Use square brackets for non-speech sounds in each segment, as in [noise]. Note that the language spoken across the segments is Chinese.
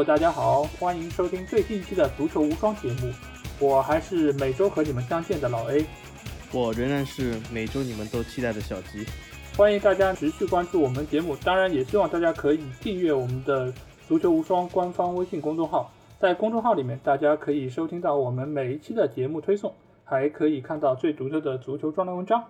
Hello，大家好，欢迎收听最新一期的足球无双节目。我还是每周和你们相见的老 A，我仍然是每周你们都期待的小吉。欢迎大家持续关注我们节目，当然也希望大家可以订阅我们的足球无双官方微信公众号。在公众号里面，大家可以收听到我们每一期的节目推送，还可以看到最独特的足球专栏文章。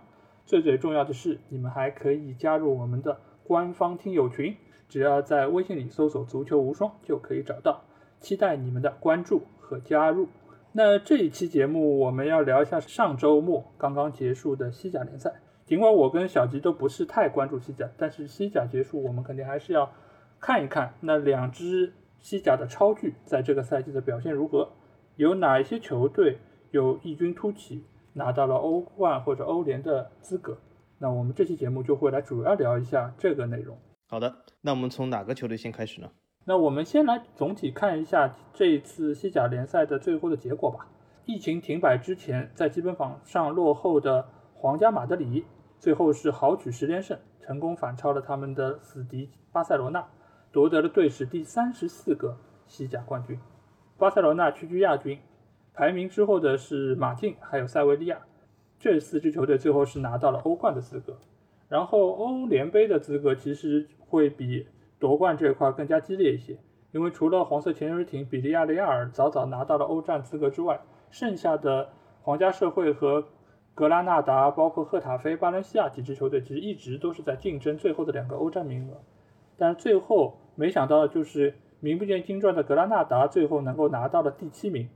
最最重要的是，你们还可以加入我们的官方听友群，只要在微信里搜索“足球无双”就可以找到。期待你们的关注和加入。那这一期节目我们要聊一下上周末刚刚结束的西甲联赛。尽管我跟小吉都不是太关注西甲，但是西甲结束，我们肯定还是要看一看那两支西甲的超巨在这个赛季的表现如何，有哪一些球队有异军突起，拿到了欧冠或者欧联的资格。那我们这期节目就会来主要聊一下这个内容。好的，那我们从哪个球队先开始呢？那我们先来总体看一下这一次西甲联赛的最后的结果吧。疫情停摆之前，在积分榜上落后的皇家马德里，最后是豪取十连胜，成功反超了他们的死敌巴塞罗那，夺得了队史第三十四个西甲冠军。巴塞罗那屈居亚军，排名之后的是马竞还有塞维利亚，这四支球队最后是拿到了欧冠的资格。然后欧联杯的资格其实会比。夺冠这一块更加激烈一些，因为除了黄色潜水艇比利亚雷亚尔早早拿到了欧战资格之外，剩下的皇家社会和格拉纳达，包括赫塔菲、巴伦西亚几支球队，其实一直都是在竞争最后的两个欧战名额。但最后没想到的就是名不见经传的格拉纳达最后能够拿到了第七名，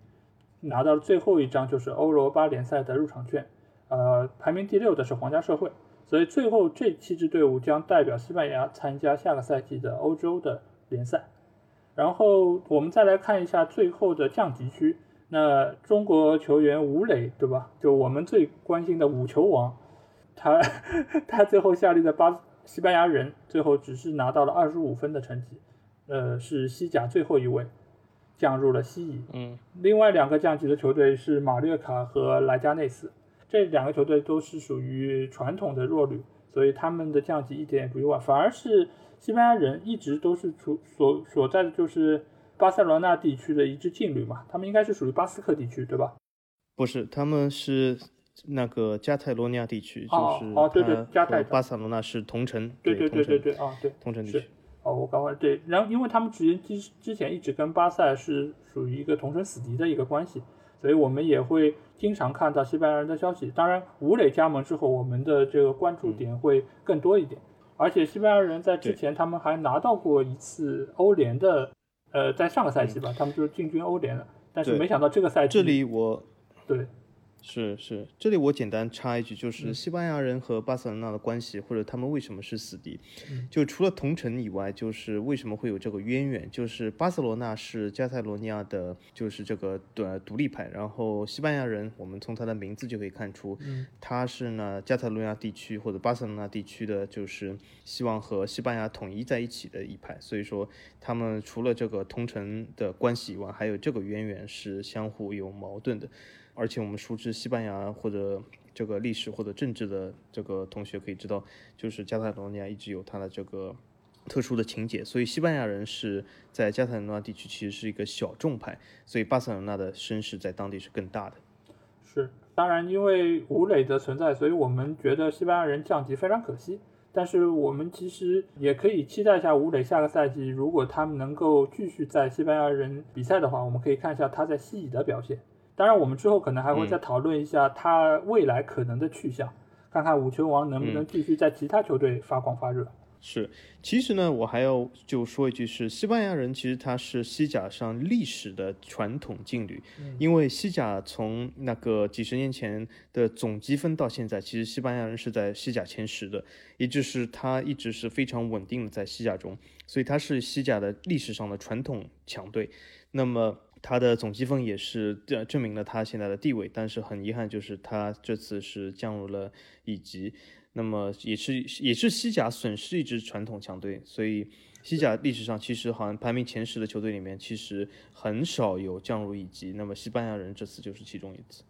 拿到了最后一张就是欧罗巴联赛的入场券。呃，排名第六的是皇家社会。所以最后这七支队伍将代表西班牙参加下个赛季的欧洲的联赛。然后我们再来看一下最后的降级区。那中国球员吴磊，对吧？就我们最关心的五球王，他 [laughs] 他最后效力的巴西班牙人，最后只是拿到了二十五分的成绩，呃，是西甲最后一位降入了西乙。嗯。另外两个降级的球队是马略卡和莱加内斯。这两个球队都是属于传统的弱旅，所以他们的降级一点也不意外。反而是西班牙人一直都是处所所在的就是巴塞罗那地区的一支劲旅嘛，他们应该是属于巴斯克地区，对吧？不是，他们是那个加泰罗尼亚地区，就是哦对对，加泰巴塞罗那是同城，对对对对对啊对，同城地区。哦，我刚刚对，然后因为他们之之之前一直跟巴塞是属于一个同城死敌的一个关系。所以我们也会经常看到西班牙人的消息。当然，吴磊加盟之后，我们的这个关注点会更多一点。而且，西班牙人在之前他们还拿到过一次欧联的，呃，在上个赛季吧，他们就是进军欧联了。但是没想到这个赛季，这里我对。是是，这里我简单插一句，就是西班牙人和巴塞罗那的关系，或者他们为什么是死敌？就除了同城以外，就是为什么会有这个渊源？就是巴塞罗那是加泰罗尼亚的，就是这个独独立派，然后西班牙人，我们从他的名字就可以看出，他是呢加泰罗尼亚地区或者巴塞罗那地区的，就是希望和西班牙统一在一起的一派。所以说，他们除了这个同城的关系以外，还有这个渊源是相互有矛盾的。而且我们熟知西班牙或者这个历史或者政治的这个同学可以知道，就是加泰罗尼亚一直有它的这个特殊的情节，所以西班牙人是在加泰罗尼亚地区其实是一个小众派，所以巴塞罗那的声势在当地是更大的。是，当然因为吴磊的存在，所以我们觉得西班牙人降级非常可惜。但是我们其实也可以期待一下吴磊下个赛季，如果他们能够继续在西班牙人比赛的话，我们可以看一下他在西乙的表现。当然，我们之后可能还会再讨论一下他未来可能的去向，看看五球王能不能继续在其他球队发光发热。是，其实呢，我还要就说一句，是西班牙人其实他是西甲上历史的传统劲旅，因为西甲从那个几十年前的总积分到现在，其实西班牙人是在西甲前十的，也就是他一直是非常稳定的在西甲中，所以他是西甲的历史上的传统强队。那么。他的总积分也是证证明了他现在的地位，但是很遗憾，就是他这次是降入了乙级，那么也是也是西甲损失一支传统强队，所以西甲历史上其实好像排名前十的球队里面，其实很少有降入乙级，那么西班牙人这次就是其中一次。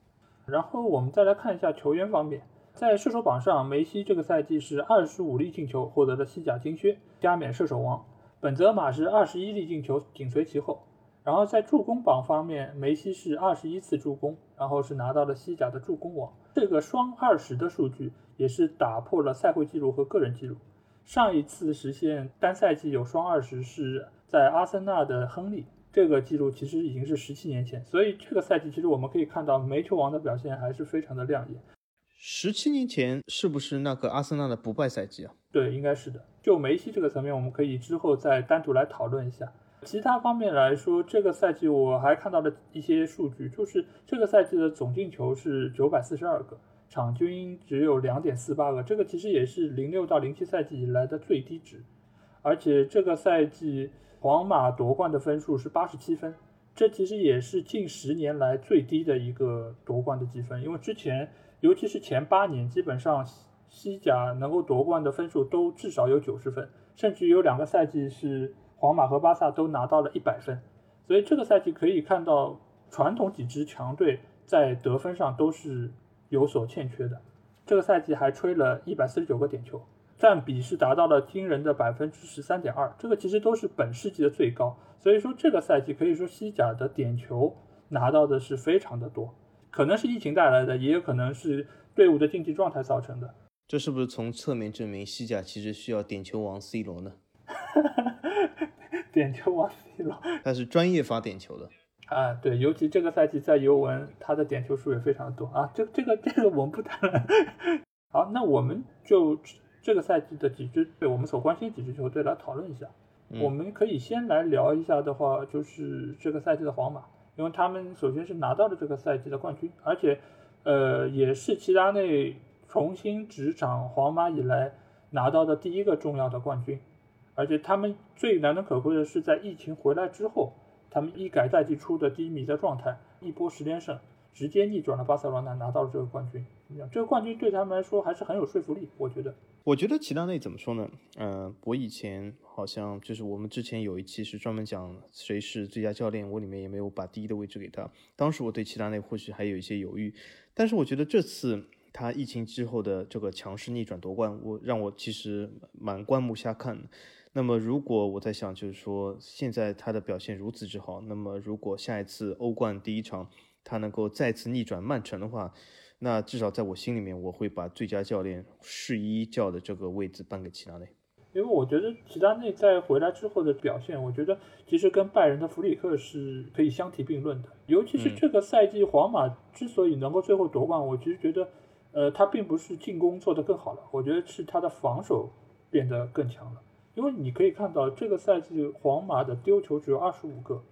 然后我们再来看一下球员方面，在射手榜上，梅西这个赛季是二十五粒进球，获得了西甲金靴，加冕射手王。本泽马是二十一粒进球，紧随其后。然后在助攻榜方面，梅西是二十一次助攻，然后是拿到了西甲的助攻王。这个双二十的数据也是打破了赛会纪录和个人纪录。上一次实现单赛季有双二十是在阿森纳的亨利，这个记录其实已经是十七年前。所以这个赛季其实我们可以看到梅球王的表现还是非常的亮眼。十七年前是不是那个阿森纳的不败赛季啊？对，应该是的。就梅西这个层面，我们可以之后再单独来讨论一下。其他方面来说，这个赛季我还看到了一些数据，就是这个赛季的总进球是九百四十二个，场均只有两点四八个，这个其实也是零六到零七赛季以来的最低值。而且这个赛季皇马夺冠的分数是八十七分，这其实也是近十年来最低的一个夺冠的积分，因为之前尤其是前八年，基本上西甲能够夺冠的分数都至少有九十分，甚至有两个赛季是。皇马和巴萨都拿到了一百分，所以这个赛季可以看到，传统几支强队在得分上都是有所欠缺的。这个赛季还吹了一百四十九个点球，占比是达到了惊人的百分之十三点二，这个其实都是本世纪的最高。所以说这个赛季可以说西甲的点球拿到的是非常的多，可能是疫情带来的，也有可能是队伍的竞技状态造成的。这是不是从侧面证明西甲其实需要点球王 C 罗呢？[laughs] 点球王罗，他是专业发点球的 [laughs] 啊，对，尤其这个赛季在尤文，他的点球数也非常多啊。这、这个、这个我们不谈了。[laughs] 好，那我们就这个赛季的几支队，我们所关心几支球队来讨论一下。我们可以先来聊一下的话，就是这个赛季的皇马，因为他们首先是拿到了这个赛季的冠军，而且，呃，也是齐达内重新执掌皇马以来拿到的第一个重要的冠军。而且他们最难能可贵的是，在疫情回来之后，他们一改赛季初的低迷的状态，一波十连胜，直接逆转了巴塞罗那，拿到了这个冠军。这个冠军对他们来说还是很有说服力，我觉得。我觉得齐达内怎么说呢？嗯，我以前好像就是我们之前有一期是专门讲谁是最佳教练，我里面也没有把第一的位置给他。当时我对齐达内或许还有一些犹豫，但是我觉得这次他疫情之后的这个强势逆转夺冠，我让我其实蛮观目下看的。那么，如果我在想，就是说，现在他的表现如此之好，那么如果下一次欧冠第一场他能够再次逆转曼城的话，那至少在我心里面，我会把最佳教练试一教的这个位置颁给齐达内。因为我觉得齐达内在回来之后的表现，我觉得其实跟拜仁的弗里克是可以相提并论的。尤其是这个赛季，皇马之所以能够最后夺冠，我其实觉得，呃，他并不是进攻做得更好了，我觉得是他的防守变得更强了。因为你可以看到，这个赛季皇马的丢球只有二十五个，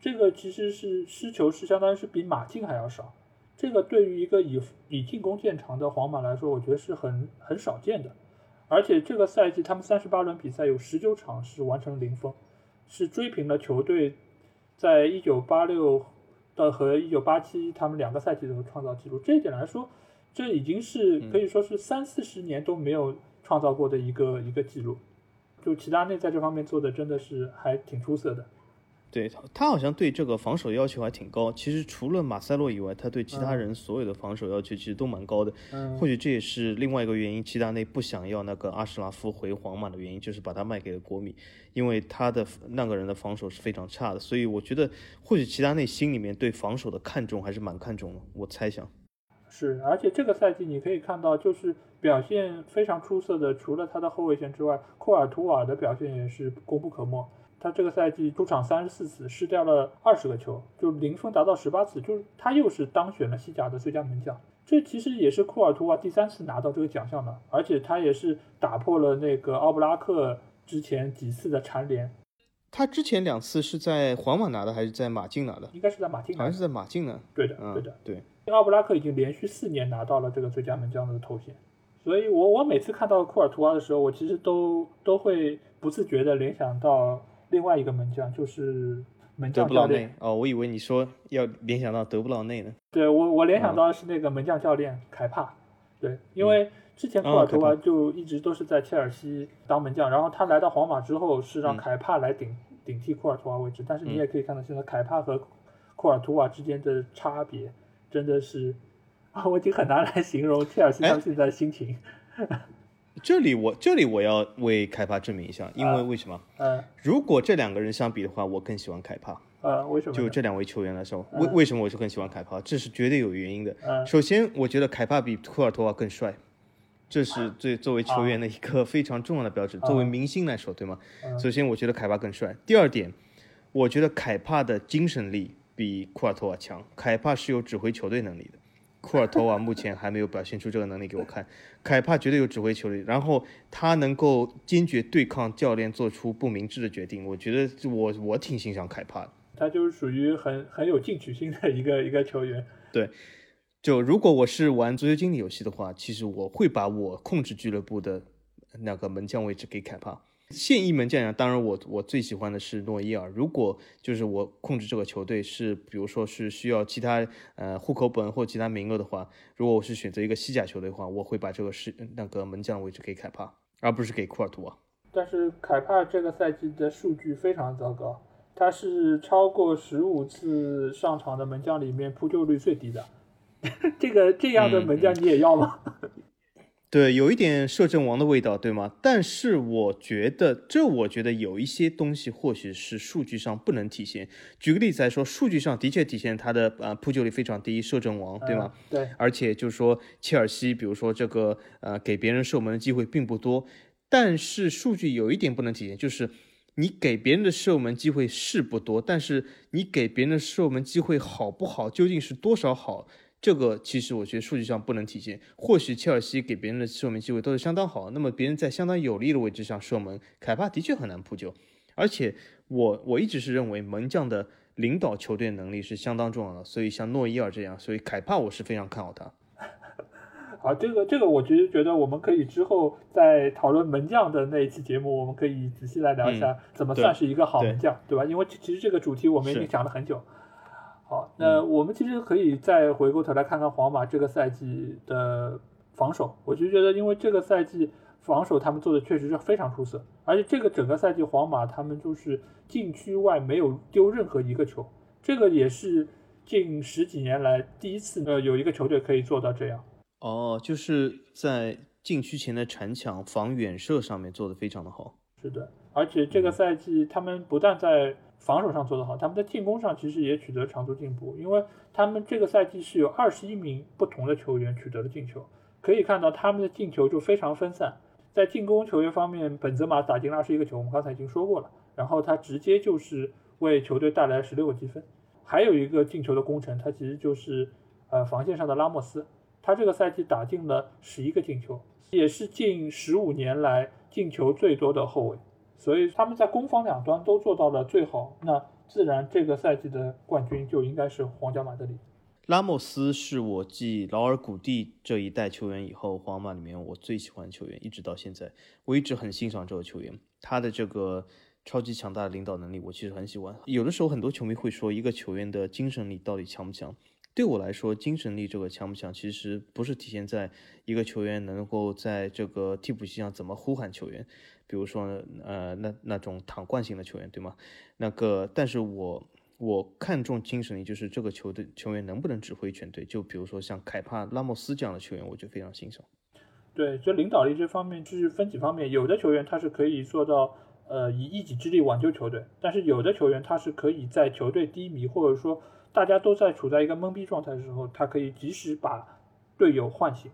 这个其实是失球是相当于是比马竞还要少。这个对于一个以以进攻见长的皇马来说，我觉得是很很少见的。而且这个赛季他们三十八轮比赛有十九场是完成零封，是追平了球队在一九八六的和一九八七他们两个赛季的创造记录。这一点来说，这已经是可以说是三四十年都没有创造过的一个一个记录。就齐达内在这方面做的真的是还挺出色的，对他好像对这个防守要求还挺高。其实除了马塞洛以外，他对其他人所有的防守要求其实都蛮高的。或许这也是另外一个原因，齐达内不想要那个阿什拉夫回皇马的原因，就是把他卖给了国米，因为他的那个人的防守是非常差的。所以我觉得，或许齐达内心里面对防守的看重还是蛮看重的。我猜想。是，而且这个赛季你可以看到，就是表现非常出色的，除了他的后卫线之外，库尔图瓦的表现也是功不可没。他这个赛季出场三十四次，失掉了二十个球，就零封达到十八次，就是他又是当选了西甲的最佳门将。这其实也是库尔图瓦第三次拿到这个奖项了，而且他也是打破了那个奥布拉克之前几次的蝉联。他之前两次是在皇马拿的，还是在马竞拿的？应该是在马竞，好像是在马竞呢。对的，对的，对。奥布拉克已经连续四年拿到了这个最佳门将的头衔，所以我我每次看到库尔图瓦的时候，我其实都都会不自觉的联想到另外一个门将，就是门将教练。哦，我以为你说要联想到德布劳内呢。对我我联想到的是那个门将教练凯帕，对，因为之前库尔图瓦就一直都是在切尔西当门将，然后他来到皇马之后是让凯帕来顶顶替库尔图瓦位置，但是你也可以看到现在凯帕和库尔图瓦之间的差别。真的是啊，我已经很难来形容切尔西他们现在的心情。[laughs] 这里我这里我要为凯帕证明一下，因为为什么？嗯如果这两个人相比的话，我更喜欢凯帕。呃，为什么？就这两位球员来说，为为什么我是更喜欢凯帕？这是绝对有原因的。嗯首先，我觉得凯帕比库尔图瓦更帅，这是最作为球员的一个非常重要的标志。作为明星来说，对吗？首先，我觉得凯帕更帅。第二点，我觉得凯帕的精神力比库尔托瓦强。凯帕是有指挥球队能力的，库尔托瓦目前还没有表现出这个能力给我看。凯帕绝对有指挥球队，然后他能够坚决对抗教练做出不明智的决定。我觉得我我挺欣赏凯帕的。他就是属于很很有进取心的一个一个球员。就如果我是玩足球经理游戏的话，其实我会把我控制俱乐部的那个门将位置给凯帕。现役门将呀，当然我我最喜欢的是诺伊尔。如果就是我控制这个球队是，比如说是需要其他呃户口本或其他名额的话，如果我是选择一个西甲球队的话，我会把这个是那个门将位置给凯帕，而不是给库尔图瓦。但是凯帕这个赛季的数据非常糟糕，他是超过十五次上场的门将里面扑救率最低的。[laughs] 这个这样的门将你也要吗？[laughs] 对，有一点摄政王的味道，对吗？但是我觉得，这我觉得有一些东西或许是数据上不能体现。举个例子来说，数据上的确体现他的呃扑救率非常低，摄政王，对吗？嗯？对，而且就是说，切尔西，比如说这个呃给别人射门的机会并不多，但是数据有一点不能体现，就是你给别人的射门机会是不多，但是你给别人的射门机会好不好，究竟是多少好？这个其实我觉得数据上不能体现。或许切尔西给别人的射门机会都是相当好，那么别人在相当有利的位置上射门，凯帕的确很难扑救。而且我我一直是认为门将的领导球队能力是相当重要的，所以像诺伊尔这样，所以凯帕我是非常看好他。[laughs] 好，这个这个，我其实觉得我们可以之后在讨论门将的那一期节目，我们可以仔细来聊一下怎么算是一个好门将，对吧？因为其实这个主题我们已经是讲了很久。好，那我们其实可以再回过头来看看皇马这个赛季的防守。我就觉得，因为这个赛季防守他们做的确实是非常出色，而且这个整个赛季皇马他们就是禁区外没有丢任何一个球，这个也是近十几年来第一次呃有一个球队可以做到这样。哦，就是在禁区前的铲抢、防远射上面做得非常的好。是的，而且这个赛季他们不但在防守上做得好，他们在进攻上其实也取得长足进步，因为他们这个赛季是有二十一名不同的球员取得了进球，可以看到他们的进球就非常分散。在进攻球员方面，本泽马打进了二十一个球，我们刚才已经说过了，然后他直接就是为球队带来十六个积分。还有一个进球的功臣，他其实就是呃防线上的拉莫斯，他这个赛季打进了十一个进球，也是近十五年来进球最多的后卫。所以他们在攻防两端都做到了最好，那自然这个赛季的冠军就应该是皇家马德里。拉莫斯是我继劳尔古蒂这一代球员以后，皇马里面我最喜欢的球员，一直到现在，我一直很欣赏这个球员，他的这个超级强大的领导能力，我其实很喜欢。有的时候很多球迷会说，一个球员的精神力到底强不强？对我来说，精神力这个强不强，其实不是体现在一个球员能够在这个替补席上怎么呼喊球员，比如说呃那那种躺惯性的球员，对吗？那个，但是我我看重精神力，就是这个球队球员能不能指挥全队。就比如说像凯帕、拉莫斯这样的球员，我就非常欣赏。对，就领导力这方面就是分几方面，有的球员他是可以做到呃以一己之力挽救球队，但是有的球员他是可以在球队低迷或者说大家都在处在一个懵逼状态的时候，他可以及时把队友唤醒，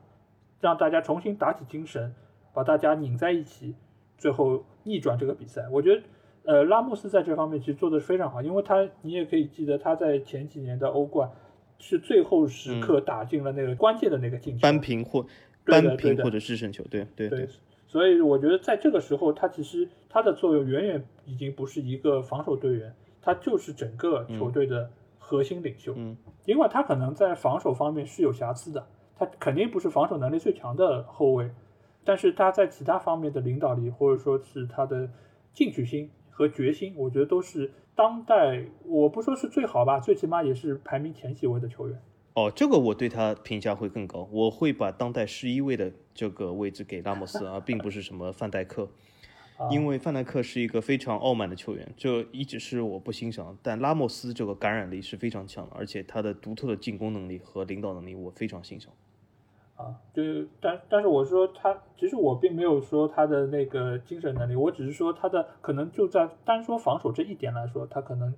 让大家重新打起精神，把大家拧在一起，最后逆转这个比赛。我觉得。呃，拉莫斯在这方面其实做的非常好，因为他你也可以记得他在前几年的欧冠是最后时刻打进了那个关键的那个进球，扳平或扳平对或者制胜球，对对对，所以我觉得在这个时候，他其实他的作用远远已经不是一个防守队员，他就是整个球队的核心领袖。嗯，尽管他可能在防守方面是有瑕疵的，他肯定不是防守能力最强的后卫，但是他在其他方面的领导力或者说是他的进取心和决心，我觉得都是当代我不说是最好吧，最起码也是排名前几位的球员。哦，这个我对他评价会更高，我会把当代十一位的这个位置给拉莫斯，而并不是什么范戴克，[laughs] 啊因为范戴克是一个非常傲慢的球员，这一直是我不欣赏。但拉莫斯这个感染力是非常强的，而且他的独特的进攻能力和领导能力我非常欣赏。啊，就但但是我说他，其实我并没有说他的那个精神能力，我只是说他的可能就在单说防守这一点来说，他可能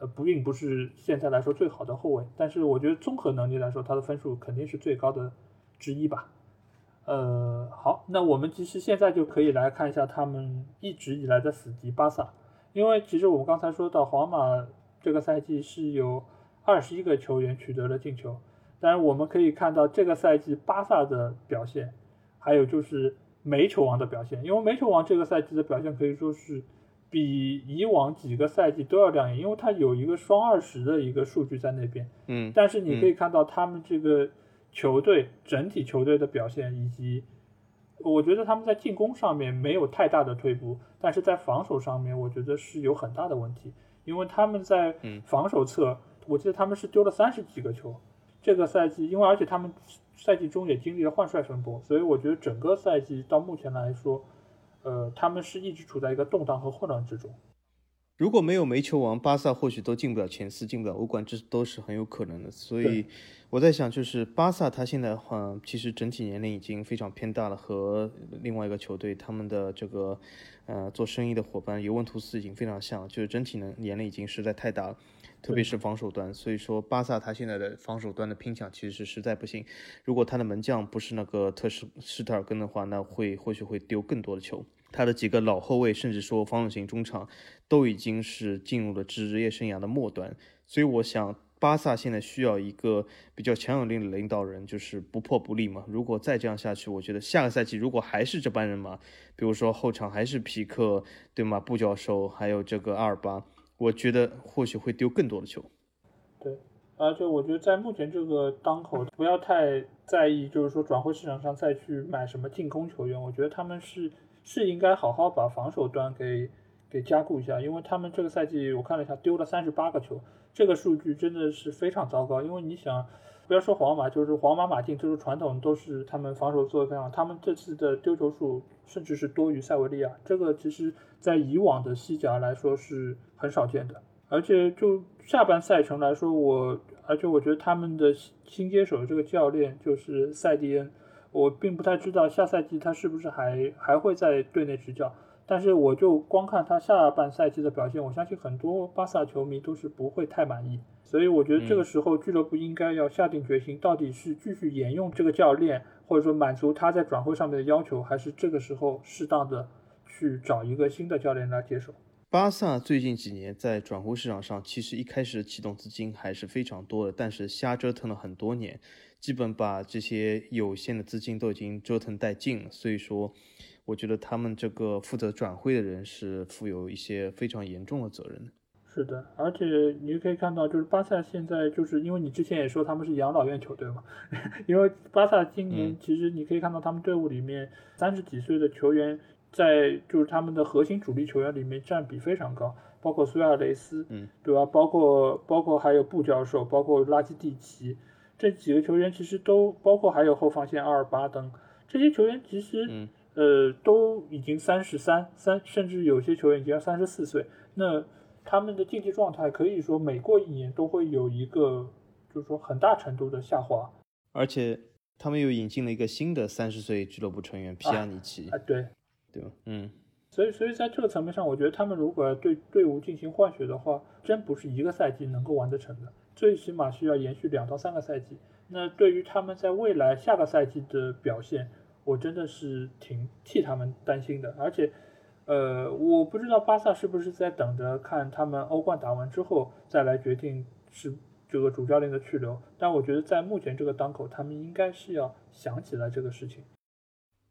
呃不并不是现在来说最好的后卫，但是我觉得综合能力来说，他的分数肯定是最高的之一吧。呃，好，那我们其实现在就可以来看一下他们一直以来的死敌巴萨，因为其实我们刚才说到皇马这个赛季是有二十一个球员取得了进球。当然，我们可以看到这个赛季巴萨的表现，还有就是梅球王的表现。因为梅球王这个赛季的表现可以说是比以往几个赛季都要亮眼，因为他有一个双二十的一个数据在那边。嗯，但是你可以看到他们这个球队整体球队的表现，以及我觉得他们在进攻上面没有太大的退步，但是在防守上面，我觉得是有很大的问题，因为他们在防守侧，我记得他们是丢了三十几个球。这个赛季，因为而且他们赛季中也经历了换帅风波，所以我觉得整个赛季到目前来说，呃，他们是一直处在一个动荡和混乱之中。如果没有煤球王，巴萨或许都进不了前四，进不了欧冠，这都是很有可能的。所以我在想，就是巴萨他现在话，其实整体年龄已经非常偏大了，和另外一个球队他们的这个呃做生意的伙伴尤文图斯已经非常像，就是整体呢年龄已经实在太大了。特别是防守端，所以说巴萨他现在的防守端的拼抢其实是实在不行。如果他的门将不是那个特什施特尔根的话，那会或许会丢更多的球。他的几个老后卫，甚至说防守型中场，都已经是进入了职业生涯的末端。所以我想，巴萨现在需要一个比较强有力的领导人，就是不破不立嘛。如果再这样下去，我觉得下个赛季如果还是这班人马，比如说后场还是皮克，对吗？布教授还有这个阿尔巴。我觉得或许会丢更多的球，对，而且我觉得在目前这个当口，不要太在意，就是说转会市场上再去买什么进攻球员。我觉得他们是是应该好好把防守端给给加固一下，因为他们这个赛季我看了一下，丢了三十八个球，这个数据真的是非常糟糕。因为你想，不要说皇马，就是皇马、马竞，就是传统都是他们防守做得非常好，他们这次的丢球数甚至是多于塞维利亚，这个其实在以往的西甲来说是。很少见的，而且就下半赛程来说，我而且我觉得他们的新接手的这个教练就是塞蒂恩，我并不太知道下赛季他是不是还还会在队内执教，但是我就光看他下半赛季的表现，我相信很多巴萨球迷都是不会太满意，所以我觉得这个时候俱乐部应该要下定决心，到底是继续沿用这个教练，或者说满足他在转会上面的要求，还是这个时候适当的去找一个新的教练来接手。巴萨最近几年在转会市场上，其实一开始启动资金还是非常多的，但是瞎折腾了很多年，基本把这些有限的资金都已经折腾殆尽了。所以说，我觉得他们这个负责转会的人是负有一些非常严重的责任。是的，而且你可以看到，就是巴萨现在就是因为你之前也说他们是养老院球队嘛，[laughs] 因为巴萨今年其实你可以看到他们队伍里面三十几岁的球员。在就是他们的核心主力球员里面占比非常高，包括苏亚雷斯，嗯，对吧？包括包括还有布教授，包括拉基蒂奇这几个球员，其实都包括还有后防线阿尔巴等这些球员，其实嗯呃都已经三十三三，甚至有些球员已经三十四岁。那他们的竞技状态可以说每过一年都会有一个就是说很大程度的下滑，而且他们又引进了一个新的三十岁俱乐部成员皮亚尼奇，啊，对。对吧？嗯，所以，所以在这个层面上，我觉得他们如果要对队伍进行换血的话，真不是一个赛季能够完得成的，最起码需要延续两到三个赛季。那对于他们在未来下个赛季的表现，我真的是挺替他们担心的。而且，呃，我不知道巴萨是不是在等着看他们欧冠打完之后再来决定是这个主教练的去留，但我觉得在目前这个当口，他们应该是要想起来这个事情。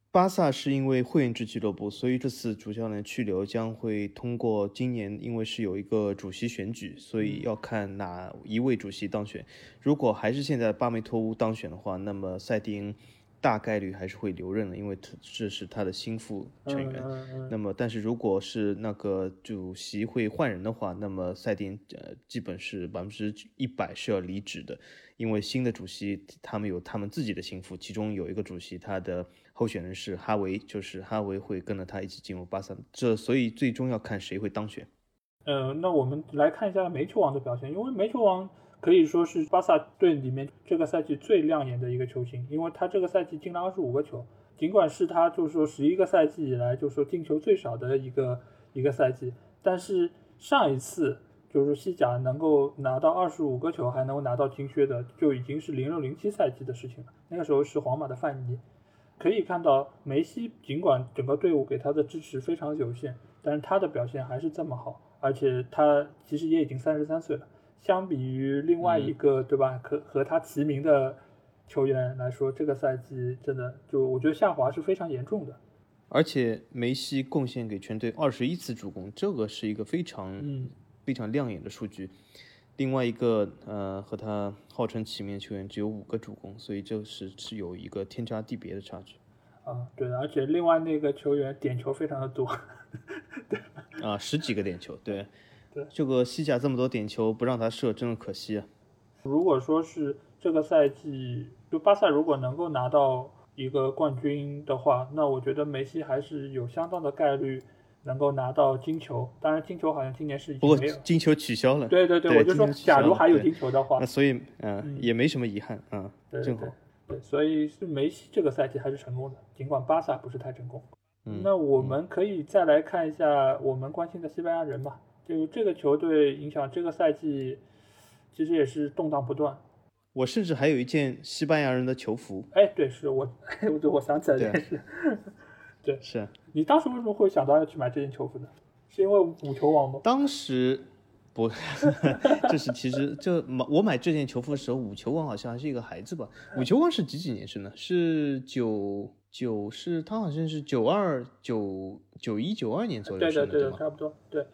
巴萨是因为会员制俱乐部，所以这次主教练去留将会通过今年，因为是有一个主席选举，所以要看哪一位主席当选。如果还是现在巴梅托乌当选的话，那么塞蒂恩大概率还是会留任的，因为他这是他的心腹成员。那么，但是如果是那个主席会换人的话，那么塞蒂恩呃基本是百分之一百是要离职的，因为新的主席他们有他们自己的心腹，其中有一个主席他的。候选人是哈维，就是哈维会跟着他一起进入巴萨，这所以最终要看谁会当选。呃，那我们来看一下煤球王的表现，因为煤球王可以说是巴萨队里面这个赛季最亮眼的一个球星，因为他这个赛季进了二十五个球，尽管是他就是说十一个赛季以来就是说进球最少的一个一个赛季，但是上一次就是西甲能够拿到二十五个球还能够拿到金靴的，就已经是零六零七赛季的事情了，那个时候是皇马的范尼。可以看到梅西尽管整个队伍给他的支持非常有限，但是他的表现还是这么好，而且他其实也已经三十三岁了。相比于另外一个，对吧？和和他齐名的球员来说，这个赛季真的就我觉得下滑是非常严重的。而且梅西贡献给全队二十一次助攻，这个是一个非常嗯非常亮眼的数据。另外一个呃和他号称齐名的球员只有五个助攻，所以这是是有一个天差地别的差距。啊，对的，而且另外那个球员点球非常的多。[laughs] 对啊，十几个点球，对，对，这个西甲这么多点球不让他射，真的可惜啊。如果说是这个赛季，就巴萨如果能够拿到一个冠军的话，那我觉得梅西还是有相当的概率能够拿到金球。当然，金球好像今年是已不过经没有。金球取消了，对对对我就说，假如还有金球的话那，所以嗯、嗯也没什么遗憾啊，对正好对。对，所以是梅西这个赛季还是成功的，尽管巴萨不是太成功。嗯那我们可以再来看一下我们关心的西班牙人吧。就这个球队影响这个赛季，其实也是动荡不断。我甚至还有一件西班牙人的球服，哎，对，是我，[laughs] 我我想起来这件事。[laughs] 对是啊你当时为什么会想到要去买这件球服呢？是因为五球王吗？当时不，[laughs] 这是其实就买我买这件球服的时候，五球王好像还是一个孩子吧？五球王是几几年生的？是九九是他好像是九二九九一九二年左右生的，对的，吗？差不多。对，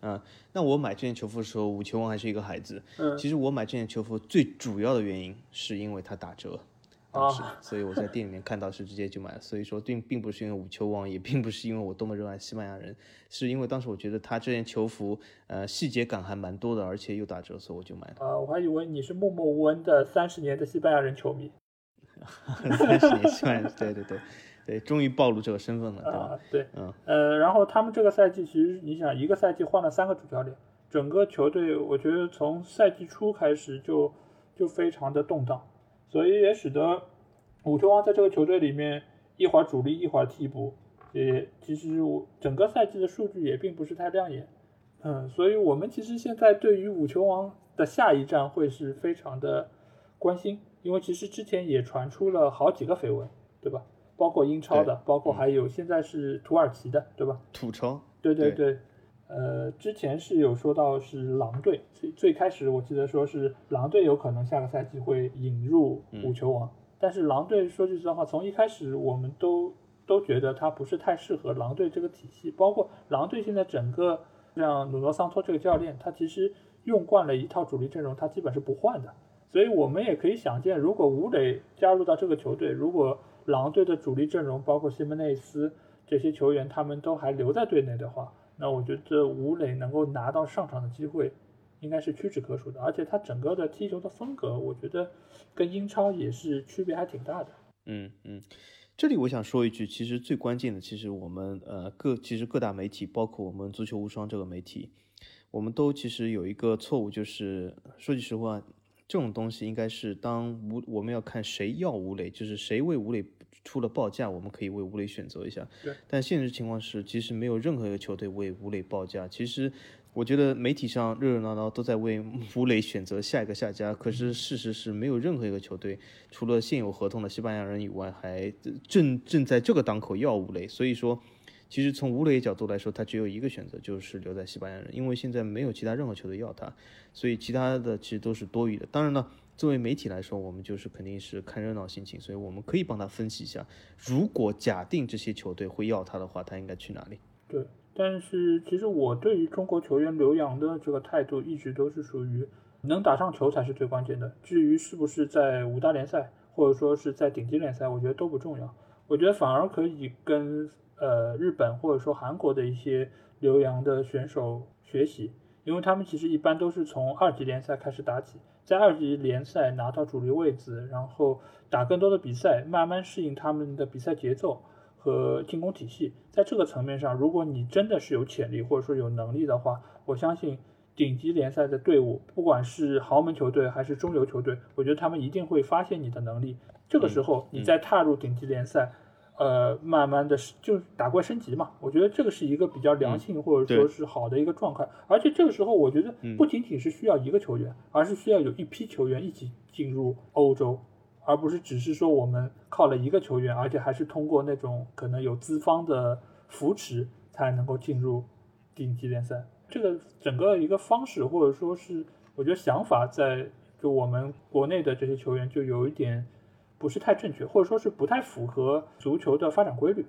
嗯，那我买这件球服的时候，五球王还是一个孩子。嗯其实我买这件球服最主要的原因是因为它打折，当时，啊所以我在店里面看到是直接就买了。所以说并并不是因为五球王，也并不是因为我多么热爱西班牙人，是因为当时我觉得他这件球服呃细节感还蛮多的，而且又打折，所以我就买了。啊，我还以为你是默默无闻的三十年的西班牙人球迷 [laughs] 三十年西班牙人，对对对对，终于暴露这个身份了，对吧？啊。对，嗯，呃，然后他们这个赛季其实你想，一个赛季换了三个主教练，整个球队我觉得从赛季初开始就就非常的动荡，所以也使得五球王在这个球队里面一会儿主力一会儿替补，也其实我整个赛季的数据也并不是太亮眼。嗯，所以我们其实现在对于五球王的下一站会是非常的关心，因为其实之前也传出了好几个绯闻，对吧？包括英超的，包括还有现在是土耳其的，对吧？吐槽，对对对对，呃，之前是有说到是狼队，最最开始我记得说是狼队有可能下个赛季会引入五球王，但是狼队说句实话，从一开始我们都都觉得他不是太适合狼队这个体系，包括狼队现在整个像努诺桑托这个教练，他其实用惯了一套主力阵容，他基本是不换的，所以我们也可以想见，如果吴磊加入到这个球队，如果狼队的主力阵容包括西门内斯这些球员他们都还留在队内的话，那我觉得吴磊能够拿到上场的机会应该是屈指可数的，而且他整个的踢球的风格，我觉得跟英超也是区别还挺大的。嗯嗯。这里我想说一句，其实最关键的，其实我们呃各其实各大媒体，包括我们足球无双这个媒体，我们都其实有一个错误，就是说句实话，这种东西应该是当吴我们要看谁要吴磊，就是谁为吴磊出了报价，我们可以为吴磊选择一下。对。但现实情况是，其实没有任何一个球队为吴磊报价。其实我觉得媒体上热热闹闹都在为 [laughs] 吴磊选择下一个下家，可是事实是没有任何一个球队除了现有合同的西班牙人以外，还正正在这个档口要吴磊。所以说。其实从吴磊角度来说，他只有一个选择，就是留在西班牙人，因为现在没有其他任何球队要他，所以其他的其实都是多余的。当然了，作为媒体来说，我们就是肯定是看热闹心情，所以我们可以帮他分析一下，如果假定这些球队会要他的话，他应该去哪里？对，但是其实我对于中国球员留洋的这个态度一直都是属于能打上球才是最关键的，至于是不是在五大联赛或者说是在顶级联赛，我觉得都不重要。我觉得反而可以跟呃日本或者说韩国的一些留洋的选手学习，因为他们其实一般都是从二级联赛开始打起，在二级联赛拿到主力位置，然后打更多的比赛，慢慢适应他们的比赛节奏和进攻体系。在这个层面上，如果你真的是有潜力或者说有能力的话，我相信顶级联赛的队伍，不管是豪门球队还是中游球队，我觉得他们一定会发现你的能力。这个时候，你再踏入顶级联赛，呃，慢慢的就打怪升级嘛。我觉得这个是一个比较良性或者说是好的一个状态。而且这个时候，我觉得不仅仅是需要一个球员，而是需要有一批球员一起进入欧洲，而不是只是说我们靠了一个球员，而且还是通过那种可能有资方的扶持才能够进入顶级联赛。这个整个一个方式，或者说是我觉得想法，在就我们国内的这些球员就有一点不是太正确，或者说是不太符合足球的发展规律。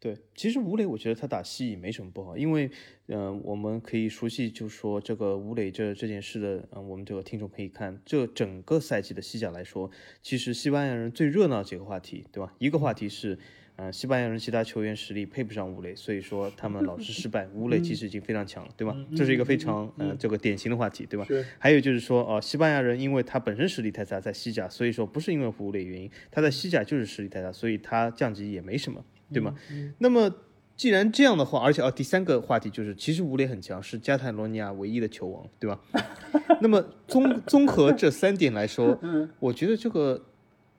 对，其实吴磊，我觉得他打西乙没什么不好，因为，嗯，我们可以熟悉，就说这个吴磊这这件事的，嗯，我们这个听众可以看这整个赛季的西甲来说，其实西班牙人最热闹几个话题，对吧？一个话题是。呃，西班牙人其他球员实力配不上吴磊，所以说他们老是失败。[laughs] 吴磊其实已经非常强了，对吧？这是一个非常呃这个典型的话题，对吧？还有就是说，哦，西班牙人因为他本身实力太差，在西甲，所以说不是因为吴磊原因，他在西甲就是实力太差，所以他降级也没什么，对吗？那么既然这样的话，而且啊，第三个话题就是，其实吴磊很强，是加泰罗尼亚唯一的球王，对吧？[laughs] 那么综综合这三点来说，我觉得这个。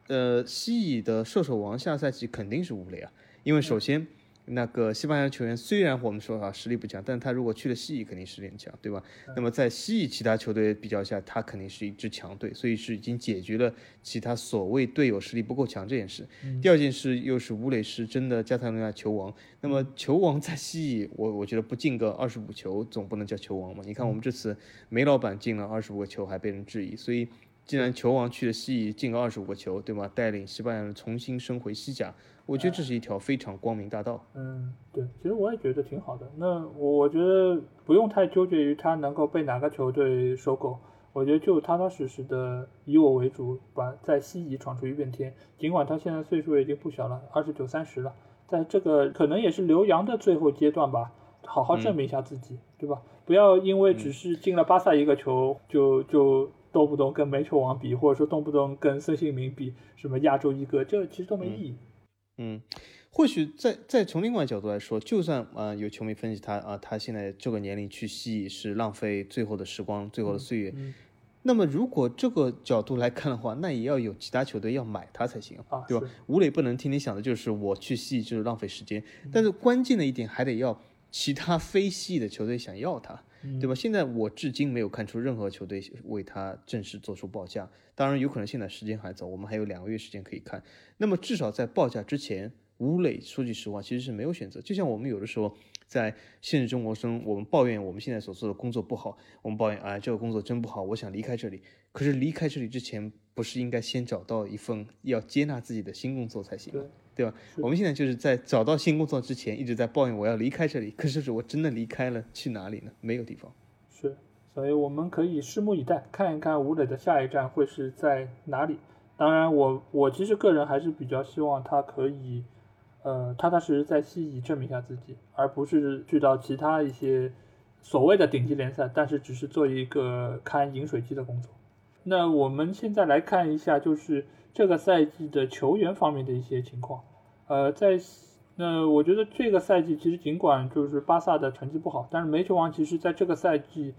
呃，西乙的射手王下赛季肯定是吴磊啊，因为首先那个西班牙球员虽然我们说啊实力不强，但他如果去了西乙肯定实力强，对吧？那么在西乙其他球队比较下，他肯定是一支强队，所以是已经解决了其他所谓队友实力不够强这件事。第二件事又是吴磊是真的加泰罗尼亚球王，那么球王在西乙，我我觉得不进个二十五球总不能叫球王嘛？你看我们这次梅老板进了二十五个球还被人质疑，所以。既然球王去了西乙进了二十五个球，对吗？带领西班牙人重新升回西甲，我觉得这是一条非常光明大道。嗯，对，其实我也觉得挺好的。那我觉得不用太纠结于他能够被哪个球队收购，我觉得就踏踏实实的以我为主，把在西乙闯出一片天。尽管他现在岁数已经不小了，二十九三十了，在这个可能也是留洋的最后阶段吧，好好证明一下自己，对吧？不要因为只是进了巴萨一个球就就。动不动跟煤球王比，或者说动不动跟孙兴民比，什么亚洲一哥，这其实都没意义。嗯，或许再再从另外角度来说，就算啊有球迷分析他啊，他现在这个年龄去西乙是浪费最后的时光、最后的岁月。那么如果这个角度来看的话，那也要有其他球队要买他才行，对吧？吴磊不能天天想的就是我去西乙就是浪费时间，但是关键的一点还得要其他非西乙的球队想要他。对吧？现在我至今没有看出任何球队为他正式做出报价。当然，有可能现在时间还早，我们还有两个月时间可以看。那么至少在报价之前，吴磊说句实话，其实是没有选择。就像我们有的时候在现实生活中，我们抱怨我们现在所做的工作不好，我们抱怨啊这个工作真不好，我想离开这里。可是离开这里之前，不是应该先找到一份要接纳自己的新工作才行？对吧？我们现在就是在找到新工作之前，一直在抱怨我要离开这里。可是我真的离开了，去哪里呢？没有地方。是，所以我们可以拭目以待，看一看吴磊的下一站会是在哪里。当然，我我其实个人还是比较希望他可以，呃，踏踏实实在西乙证明一下自己，而不是去到其他一些所谓的顶级联赛，但是只是做一个看饮水机的工作。那我们现在来看一下，就是。这个赛季的球员方面的一些情况，呃，在那我觉得这个赛季其实尽管就是巴萨的成绩不好，但是梅球王其实在这个赛季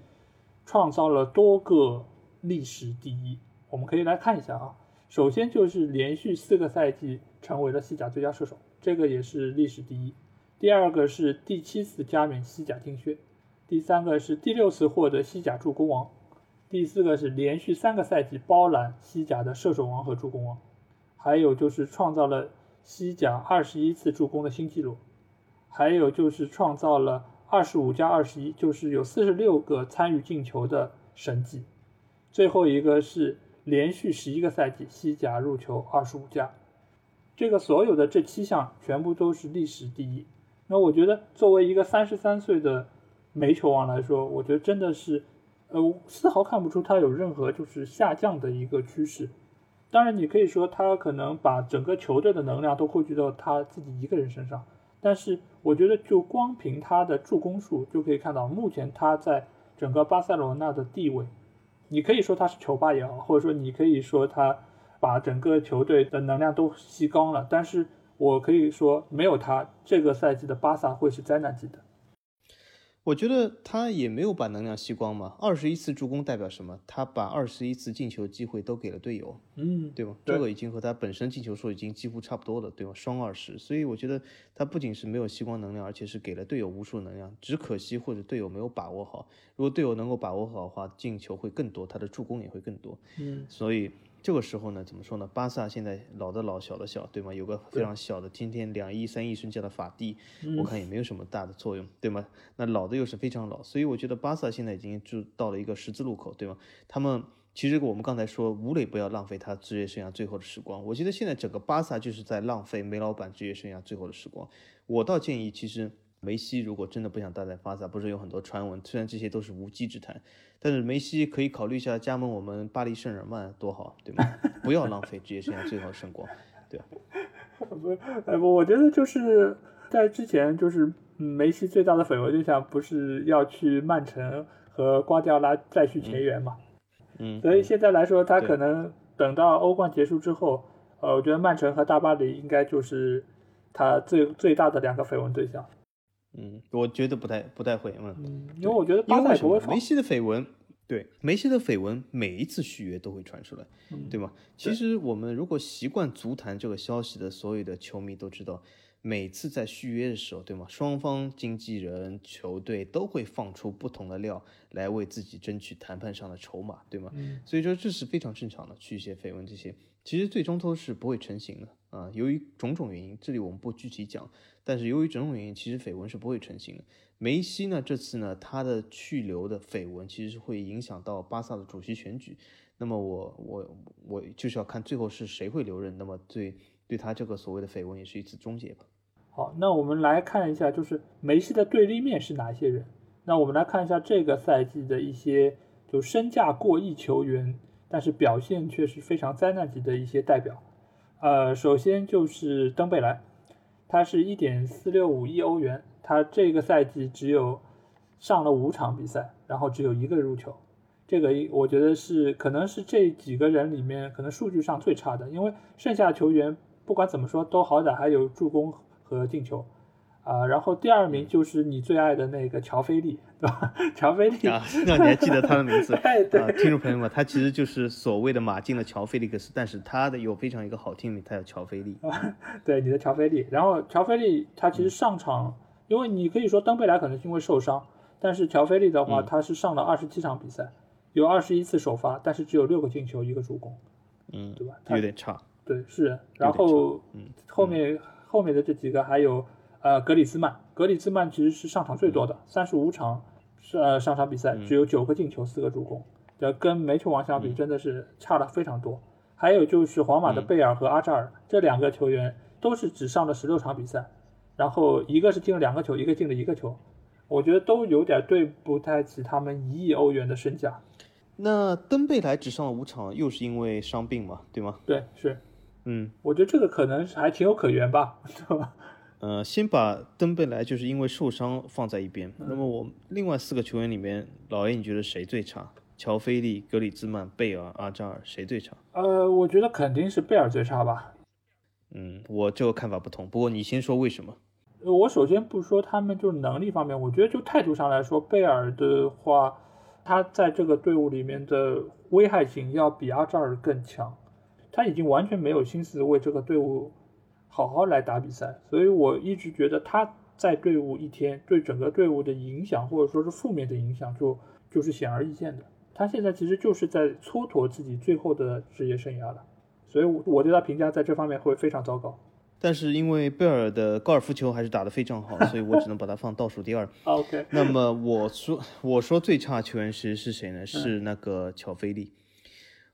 创造了多个历史第一。我们可以来看一下啊，首先就是连续四个赛季成为了西甲最佳射手，这个也是历史第一。第二个是第七次加冕西甲金靴，第三个是第六次获得西甲助攻王。第四个是连续三个赛季包揽西甲的射手王和助攻王，还有就是创造了西甲二十一次助攻的新纪录，还有就是创造了二十五加二十一，就是有四十六个参与进球的神迹。最后一个是连续十一个赛季西甲入球二十五加，这个所有的这七项全部都是历史第一。那我觉得作为一个三十三岁的煤球王来说，我觉得真的是。呃，丝毫看不出他有任何就是下降的一个趋势。当然，你可以说他可能把整个球队的能量都汇聚到他自己一个人身上。但是，我觉得就光凭他的助攻数就可以看到，目前他在整个巴塞罗那的地位。你可以说他是球霸也好，或者说你可以说他把整个球队的能量都吸光了。但是我可以说，没有他，这个赛季的巴萨会是灾难级的。我觉得他也没有把能量吸光嘛。二十一次助攻代表什么？他把二十一次进球机会都给了队友，嗯，对吗？这个已经和他本身进球数已经几乎差不多了，对吗？双二十，所以我觉得他不仅是没有吸光能量，而且是给了队友无数能量。只可惜或者队友没有把握好。如果队友能够把握好的话，进球会更多，他的助攻也会更多。嗯，所以这个时候呢，怎么说呢？巴萨现在老的老，小的小，对吗？有个非常小的，今天两亿、三亿身价的法蒂，我看也没有什么大的作用，对吗？那老的又是非常老，所以我觉得巴萨现在已经就到了一个十字路口，对吗？他们其实我们刚才说吴磊不要浪费他职业生涯最后的时光，我觉得现在整个巴萨就是在浪费梅老板职业生涯最后的时光。我倒建议，其实梅西如果真的不想待在巴萨，不是有很多传闻，虽然这些都是无稽之谈，但是梅西可以考虑一下加盟我们巴黎圣日耳曼，多好，对吗？不要浪费职业生涯最好的时光，对吧？[laughs] 不，呃，我觉得就是在之前，就是嗯梅西最大的绯闻对象不是要去曼城和瓜迪奥拉再续前缘嘛？嗯，所以现在来说，他可能等到欧冠结束之后，呃，我觉得曼城和大巴黎应该就是他最最大的两个绯闻对象。嗯，我觉得不太不太会，嗯。嗯，因为我觉得因为为什么？巴萨也不会梅。西的绯闻，对梅西的绯闻，每一次续约都会传出来，嗯对吗？其实我们如果习惯足坛这个消息的所有的球迷都知道，每次在续约的时候，对吗？双方经纪人、球队都会放出不同的料来为自己争取谈判上的筹码，对吗？嗯所以说这是非常正常的，去一些绯闻这些，其实最终都是不会成型的啊。由于种种原因，这里我们不具体讲，但是由于种种原因，其实绯闻是不会成型的。梅西呢，这次呢，他的去留的绯闻其实是会影响到巴萨的主席选举。那么我我我就是要看最后是谁会留任，那么对对他这个所谓的绯闻也是一次终结吧。好，那我们来看一下，就是梅西的对立面是哪些人？那我们来看一下这个赛季的一些就身价过亿球员，但是表现却是非常灾难级的一些代表。呃，首先就是登贝莱，他是一点四六五亿欧元，他这个赛季只有上了五场比赛，然后只有一个入球，这个我觉得是可能是这几个人里面可能数据上最差的，因为剩下球员不管怎么说都好歹还有助攻和进球。啊，然后第二名就是你最爱的那个乔菲利，对吧？[laughs] 乔菲利啊，那你还记得他的名字？[laughs] 对对啊，听众朋友们，他其实就是所谓的马竞的乔菲利克斯，但是他的有非常一个好听名，他叫乔菲利。[laughs] 对你的乔菲利，然后乔菲利他其实上场，因为你可以说登贝莱可能是因为受伤，但是乔菲利的话，他是上了二十七场比赛，有二十一次首发，但是只有六个进球，一个助攻，嗯，对吧？他有点差。对是，然后嗯后面后面的这几个还有呃格里兹曼，格里兹曼其实是上场最多的，三十五场是呃上场比赛只有九个进球，四个助攻，这跟煤球王相比真的是差了非常多。还有就是皇马的贝尔和阿扎尔这两个球员都是只上了十六场比赛，然后一个是进了两个球，一个进了一个球，我觉得都有点对不太起他们一亿欧元的身价。那登贝莱只上了五场，又是因为伤病嘛，对吗？对，是，嗯，我觉得这个可能是还情有可原吧，对吧？呃，先把登贝莱就是因为受伤放在一边。那么我另外四个球员里面，老爷你觉得谁最差？乔菲利、格里兹曼、贝尔、阿扎尔，谁最差？呃，我觉得肯定是贝尔最差吧。嗯，我这个看法不同。不过你先说为什么？呃我首先不说他们就是能力方面，我觉得就态度上来说，贝尔的话，他在这个队伍里面的危害性要比阿扎尔更强。他已经完全没有心思为这个队伍好好来打比赛，所以我一直觉得他在队伍一天对整个队伍的影响，或者说是负面的影响就，就是显而易见的。他现在其实就是在蹉跎自己最后的职业生涯了，所以我我对他评价在这方面会非常糟糕。但是因为贝尔的高尔夫球还是打得非常好，[laughs] 所以我只能把他放倒数第二。OK，那么我说我说最差球员其实是谁呢？是那个乔菲利。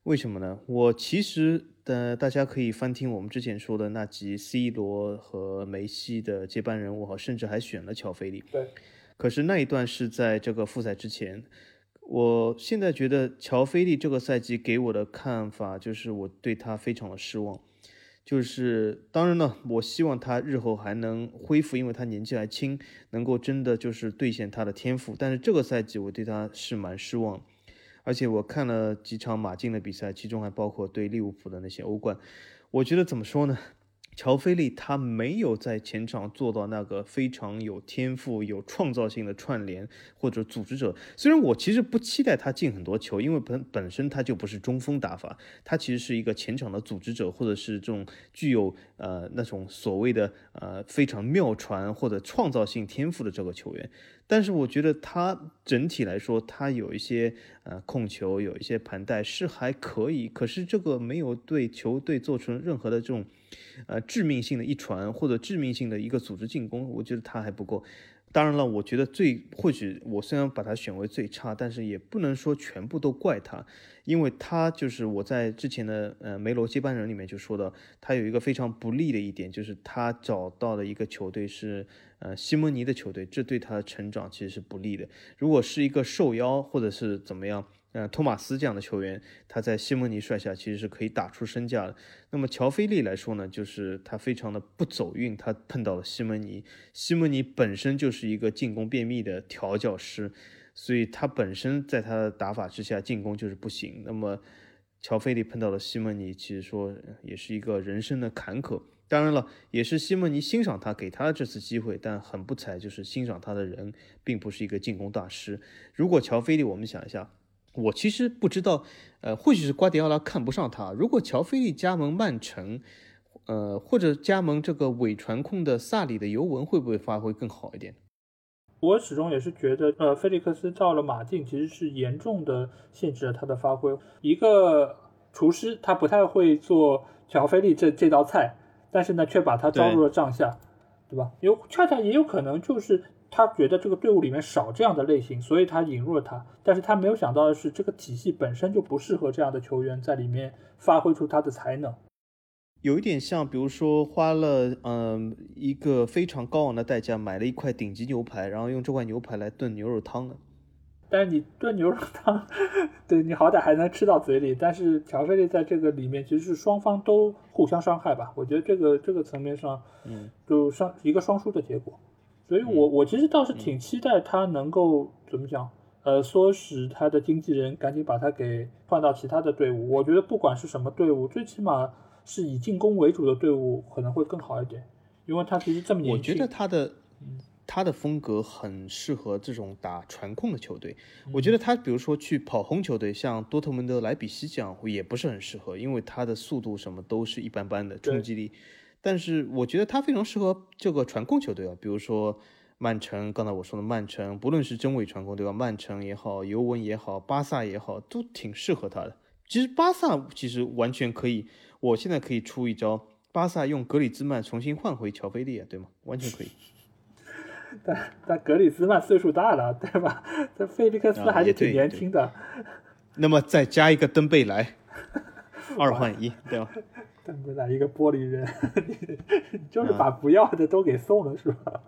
为什么呢？我其实的大家可以翻听我们之前说的那集 C 罗和梅西的接班人，我好甚至还选了乔菲利。对，可是那一段是在这个复赛之前。我现在觉得乔菲利这个赛季给我的看法就是我对他非常的失望。就是当然呢，我希望他日后还能恢复，因为他年纪还轻，能够真的就是兑现他的天赋。但是这个赛季我对他是蛮失望，而且我看了几场马竞的比赛，其中还包括对利物浦的那些欧冠。我觉得怎么说呢？乔菲利他没有在前场做到那个非常有天赋、有创造性的串联或者组织者。虽然我其实不期待他进很多球，因为本本身他就不是中锋打法，他其实是一个前场的组织者，或者是这种具有呃那种所谓的呃非常妙传或者创造性天赋的这个球员。但是我觉得他整体来说，他有一些呃控球，有一些盘带是还可以，可是这个没有对球队做出任何的这种。呃，致命性的一传或者致命性的一个组织进攻，我觉得他还不够。当然了，我觉得最或许我虽然把他选为最差，但是也不能说全部都怪他，因为他就是我在之前的呃梅罗接班人里面就说到，他有一个非常不利的一点，就是他找到了一个球队是呃西蒙尼的球队，这对他的成长其实是不利的。如果是一个受邀或者是怎么样。呃，托马斯这样的球员，他在西蒙尼帅下其实是可以打出身价的。那么乔菲利来说呢，就是他非常的不走运，他碰到了西蒙尼。西蒙尼本身就是一个进攻便秘的调教师，所以他本身在他的打法之下进攻就是不行。那么乔菲利碰到了西蒙尼，其实说也是一个人生的坎坷。当然了，也是西蒙尼欣赏他，给他这次机会，但很不才就是欣赏他的人并不是一个进攻大师。如果乔菲利，我们想一下。我其实不知道，呃，或许是瓜迪奥拉看不上他。如果乔菲利加盟曼城，呃，或者加盟这个伪传控的萨里的尤文，会不会发挥更好一点？我始终也是觉得，呃，菲利克斯到了马竞，其实是严重的限制了他的发挥。一个厨师，他不太会做乔菲利这这道菜，但是呢，却把他招入了帐下，对吧？有恰恰也有可能就是。他觉得这个队伍里面少这样的类型，所以他引入了他。但是他没有想到的是，这个体系本身就不适合这样的球员在里面发挥出他的才能。有一点像，比如说花了嗯一个非常高昂的代价买了一块顶级牛排，然后用这块牛排来炖牛肉汤了。但是你炖牛肉汤，对你好歹还能吃到嘴里。但是乔菲利在这个里面其实是双方都互相伤害吧？我觉得这个这个层面上，嗯，就双一个双输的结果。所以，我我其实倒是挺期待他能够怎么讲，呃，唆使他的经纪人赶紧把他给换到其他的队伍。我觉得不管是什么队伍，最起码是以进攻为主的队伍可能会更好一点，因为他其实这么年轻。我觉得他的他的风格很适合这种打传控的球队。我觉得他比如说去跑轰球队，像多特蒙德、莱比锡这样也不是很适合，因为他的速度什么都是一般般的，冲击力。但是我觉得他非常适合这个传控球队啊，比如说曼城，刚才我说的曼城，不论是真伪传控对吧？曼城也好，尤文也好，巴萨也好，都挺适合他的。其实巴萨其实完全可以，我现在可以出一招，巴萨用格里兹曼重新换回乔菲利啊，对吗？完全可以。[laughs] 但但格里兹曼岁数大了，对吧？这菲利克斯还是挺年轻的。那么再加一个登贝莱，[laughs] 二换一，对吧？[laughs] 登贝莱一个玻璃人，你就是把不要的都给送了，是吧？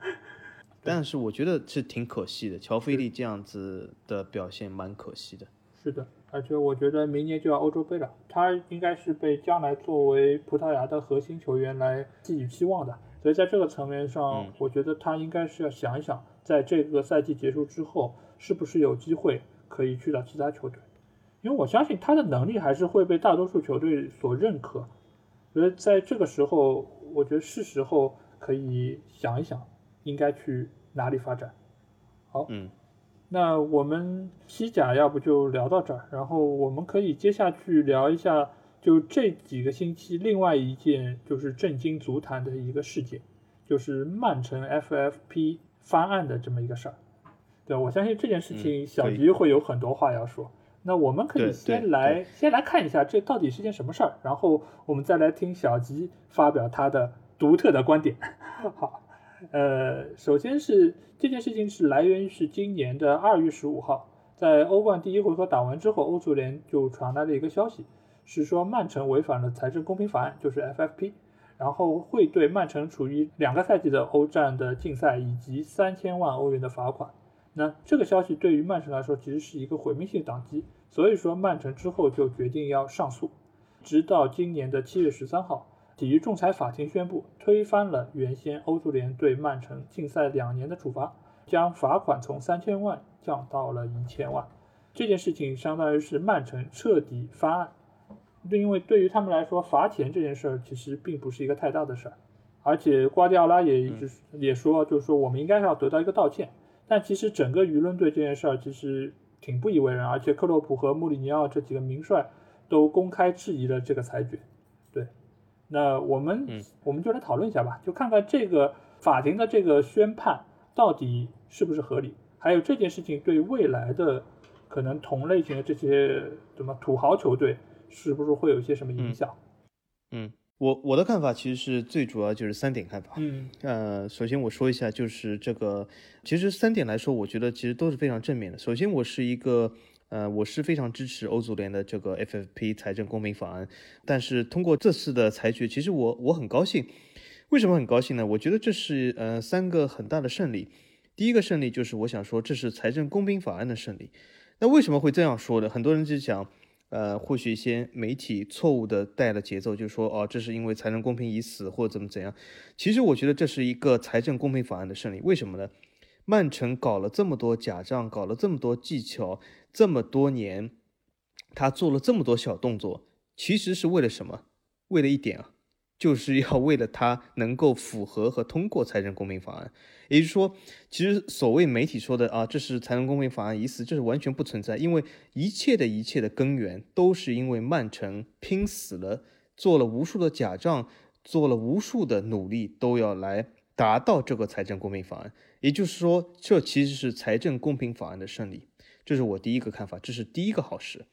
但是我觉得是挺可惜的，乔菲利这样子的表现蛮可惜的。是的，而且我觉得明年就要欧洲杯了，他应该是被将来作为葡萄牙的核心球员来寄予期望的。所以在这个层面上，我觉得他应该是要想一想，在这个赛季结束之后，是不是有机会可以去到其他球队？因为我相信他的能力还是会被大多数球队所认可。所以在这个时候，我觉得是时候可以想一想，应该去哪里发展。好，嗯，那我们西甲要不就聊到这儿，然后我们可以接下去聊一下，就这几个星期另外一件就是震惊足坛的一个事件，就是曼城 FFP 翻案的这么一个事儿。对，我相信这件事情小吉会有很多话要说。那我们可以先来先来看一下这到底是件什么事儿，然后我们再来听小吉发表他的独特的观点。[laughs] 好，呃，首先是这件事情是来源于是今年的二月十五号，在欧冠第一回合打完之后，欧足联就传来了一个消息，是说曼城违反了财政公平法案，就是 FFP，然后会对曼城处于两个赛季的欧战的禁赛以及三千万欧元的罚款。那这个消息对于曼城来说其实是一个毁灭性打击，所以说曼城之后就决定要上诉，直到今年的七月十三号，体育仲裁法庭宣布推翻了原先欧足联对曼城禁赛两年的处罚，将罚款从三千万降到了一千万。这件事情相当于是曼城彻底翻案。因为对于他们来说，罚钱这件事儿其实并不是一个太大的事儿，而且瓜迪奥拉也一直也说，就是说我们应该要得到一个道歉。但其实整个舆论对这件事儿其实挺不以为然，而且克洛普和穆里尼奥这几个名帅都公开质疑了这个裁决。对，那我们我们就来讨论一下吧，就看看这个法庭的这个宣判到底是不是合理，还有这件事情对未来的可能同类型的这些什么土豪球队是不是会有一些什么影响？嗯。我我的看法其实是最主要就是三点看法。嗯，呃，首先我说一下，就是这个，其实三点来说，我觉得其实都是非常正面的。首先，我是一个，呃，我是非常支持欧足联的这个 FFP 财政公平法案。但是通过这次的裁决，其实我我很高兴。为什么很高兴呢？我觉得这是呃三个很大的胜利。第一个胜利就是我想说，这是财政公平法案的胜利。那为什么会这样说呢？很多人就讲。呃，或许一些媒体错误的带了节奏，就说哦，这是因为财政公平已死或怎么怎样。其实我觉得这是一个财政公平法案的胜利。为什么呢？曼城搞了这么多假账，搞了这么多技巧，这么多年，他做了这么多小动作，其实是为了什么？为了一点啊。就是要为了他能够符合和通过财政公平法案，也就是说，其实所谓媒体说的啊，这是财政公平法案已死，这是完全不存在，因为一切的一切的根源都是因为曼城拼死了，做了无数的假账，做了无数的努力，都要来达到这个财政公平法案。也就是说，这其实是财政公平法案的胜利，这是我第一个看法，这是第一个好事。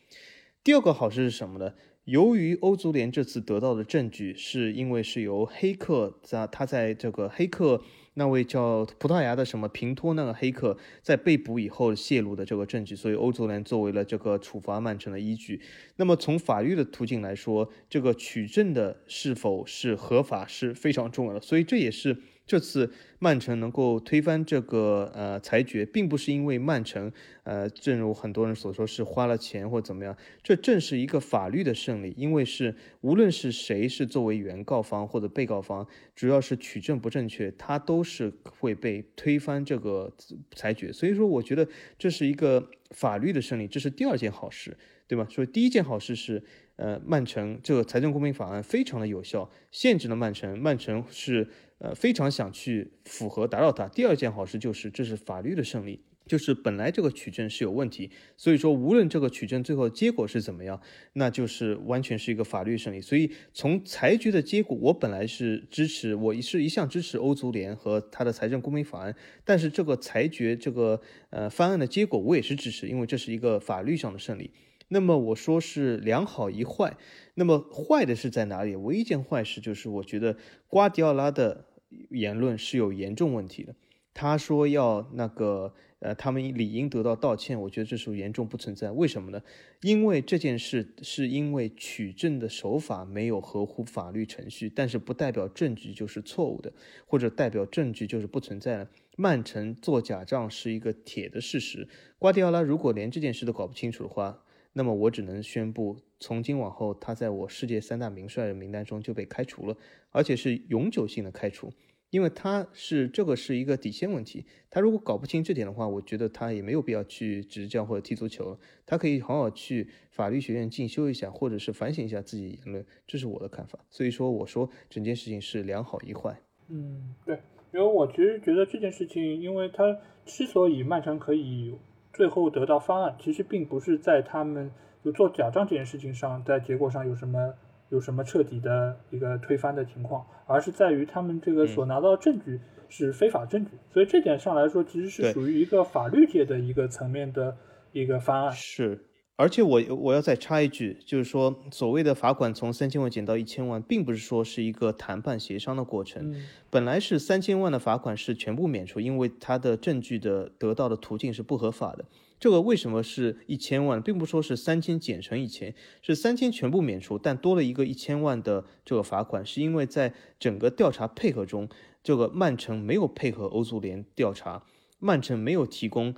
第二个好事是什么呢？由于欧足联这次得到的证据，是因为是由黑客在他在这个黑客那位叫葡萄牙的什么平托那个黑客在被捕以后泄露的这个证据，所以欧足联作为了这个处罚曼城的依据。那么从法律的途径来说，这个取证的是否是合法是非常重要的，所以这也是。这次曼城能够推翻这个呃裁决，并不是因为曼城呃，正如很多人所说是花了钱或怎么样，这正是一个法律的胜利。因为是无论是谁是作为原告方或者被告方，主要是取证不正确，他都是会被推翻这个裁决。所以说，我觉得这是一个法律的胜利，这是第二件好事，对吗？所以第一件好事是，呃，曼城这个财政公平法案非常的有效，限制了曼城，曼城是。呃，非常想去符合达到它。第二件好事就是，这是法律的胜利，就是本来这个取证是有问题，所以说无论这个取证最后结果是怎么样，那就是完全是一个法律胜利。所以从裁决的结果，我本来是支持，我是一向支持欧足联和他的财政公平法案，但是这个裁决这个呃方案的结果，我也是支持，因为这是一个法律上的胜利。那么我说是两好一坏，那么坏的是在哪里？唯一一件坏事就是我觉得瓜迪奥拉的。言论是有严重问题的。他说要那个呃，他们理应得到道歉。我觉得这是严重不存在。为什么呢？因为这件事是因为取证的手法没有合乎法律程序，但是不代表证据就是错误的，或者代表证据就是不存在的。曼城做假账是一个铁的事实。瓜迪奥拉如果连这件事都搞不清楚的话，那么我只能宣布，从今往后他在我世界三大名帅的名单中就被开除了。而且是永久性的开除，因为他是这个是一个底线问题。他如果搞不清这点的话，我觉得他也没有必要去执教或者踢足球了。他可以好好去法律学院进修一下，或者是反省一下自己言论。这是我的看法。所以说，我说整件事情是两好一坏。嗯，对，因为我其实觉得这件事情，因为他之所以曼城可以最后得到方案，其实并不是在他们就做假账这件事情上，在结果上有什么。有什么彻底的一个推翻的情况，而是在于他们这个所拿到的证据是非法证据，所以这点上来说，其实是属于一个法律界的一个层面的一个方案。是，而且我我要再插一句，就是说，所谓的罚款从三千万减到一千万，并不是说是一个谈判协商的过程，本来是三千万的罚款是全部免除，因为他的证据的得到的途径是不合法的。这个为什么是一千万，并不说是三千减成一千，是三千全部免除，但多了一个一千万的这个罚款，是因为在整个调查配合中，这个曼城没有配合欧足联调查，曼城没有提供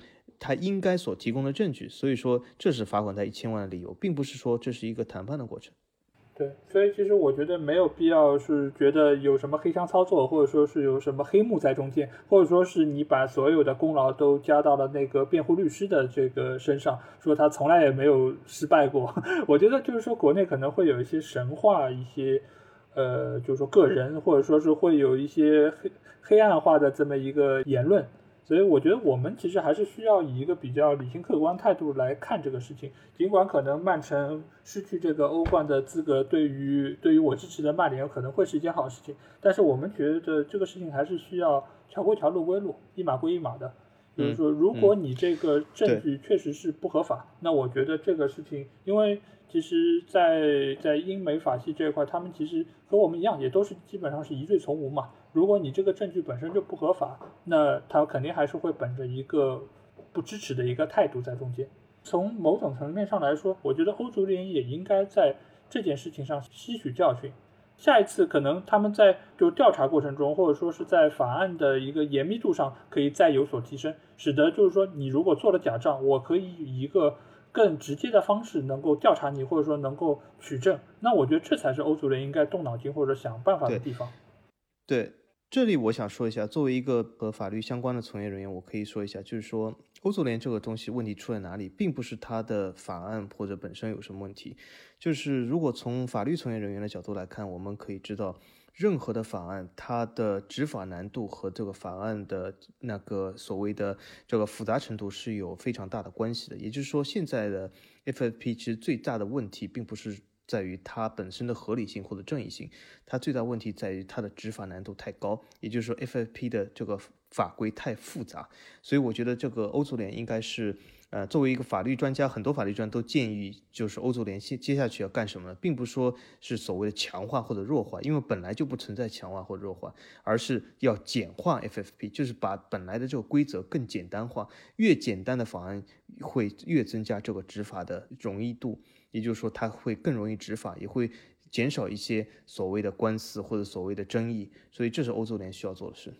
他应该所提供的证据，所以说这是罚款他一千万的理由，并不是说这是一个谈判的过程。对，所以其实我觉得没有必要是觉得有什么黑箱操作，或者说是有什么黑幕在中间，或者说是你把所有的功劳都加到了那个辩护律师的这个身上，说他从来也没有失败过。[laughs] 我觉得就是说国内可能会有一些神话，一些呃，就是说个人，或者说是会有一些黑黑暗化的这么一个言论。所以我觉得我们其实还是需要以一个比较理性客观态度来看这个事情。尽管可能曼城失去这个欧冠的资格，对于对于我支持的曼联可能会是一件好事情，但是我们觉得这个事情还是需要条归条，路归路，一码归一码的。就是说，如果你这个证据确实是不合法，那我觉得这个事情，因为其实，在在英美法系这一块，他们其实和我们一样，也都是基本上是疑罪从无嘛。如果你这个证据本身就不合法，那他肯定还是会本着一个不支持的一个态度在中间。从某种层面上来说，我觉得欧足联也应该在这件事情上吸取教训。下一次可能他们在就调查过程中，或者说是在法案的一个严密度上，可以再有所提升，使得就是说你如果做了假账，我可以以一个更直接的方式能够调查你，或者说能够取证。那我觉得这才是欧足联应该动脑筋或者想办法的地方。对。这里我想说一下，作为一个和法律相关的从业人员，我可以说一下，就是说欧足联这个东西问题出在哪里，并不是它的法案或者本身有什么问题，就是如果从法律从业人员的角度来看，我们可以知道，任何的法案它的执法难度和这个法案的那个所谓的这个复杂程度是有非常大的关系的。也就是说，现在的 FFP 其实最大的问题并不是。在于它本身的合理性或者正义性，它最大问题在于它的执法难度太高，也就是说 FFP 的这个法规太复杂，所以我觉得这个欧足联应该是，呃，作为一个法律专家，很多法律专家都建议，就是欧足联接接下去要干什么呢？并不是说是所谓的强化或者弱化，因为本来就不存在强化或者弱化，而是要简化 FFP，就是把本来的这个规则更简单化，越简单的法案会越增加这个执法的容易度。也就是说，它会更容易执法，也会减少一些所谓的官司或者所谓的争议，所以这是欧洲联需要做的事。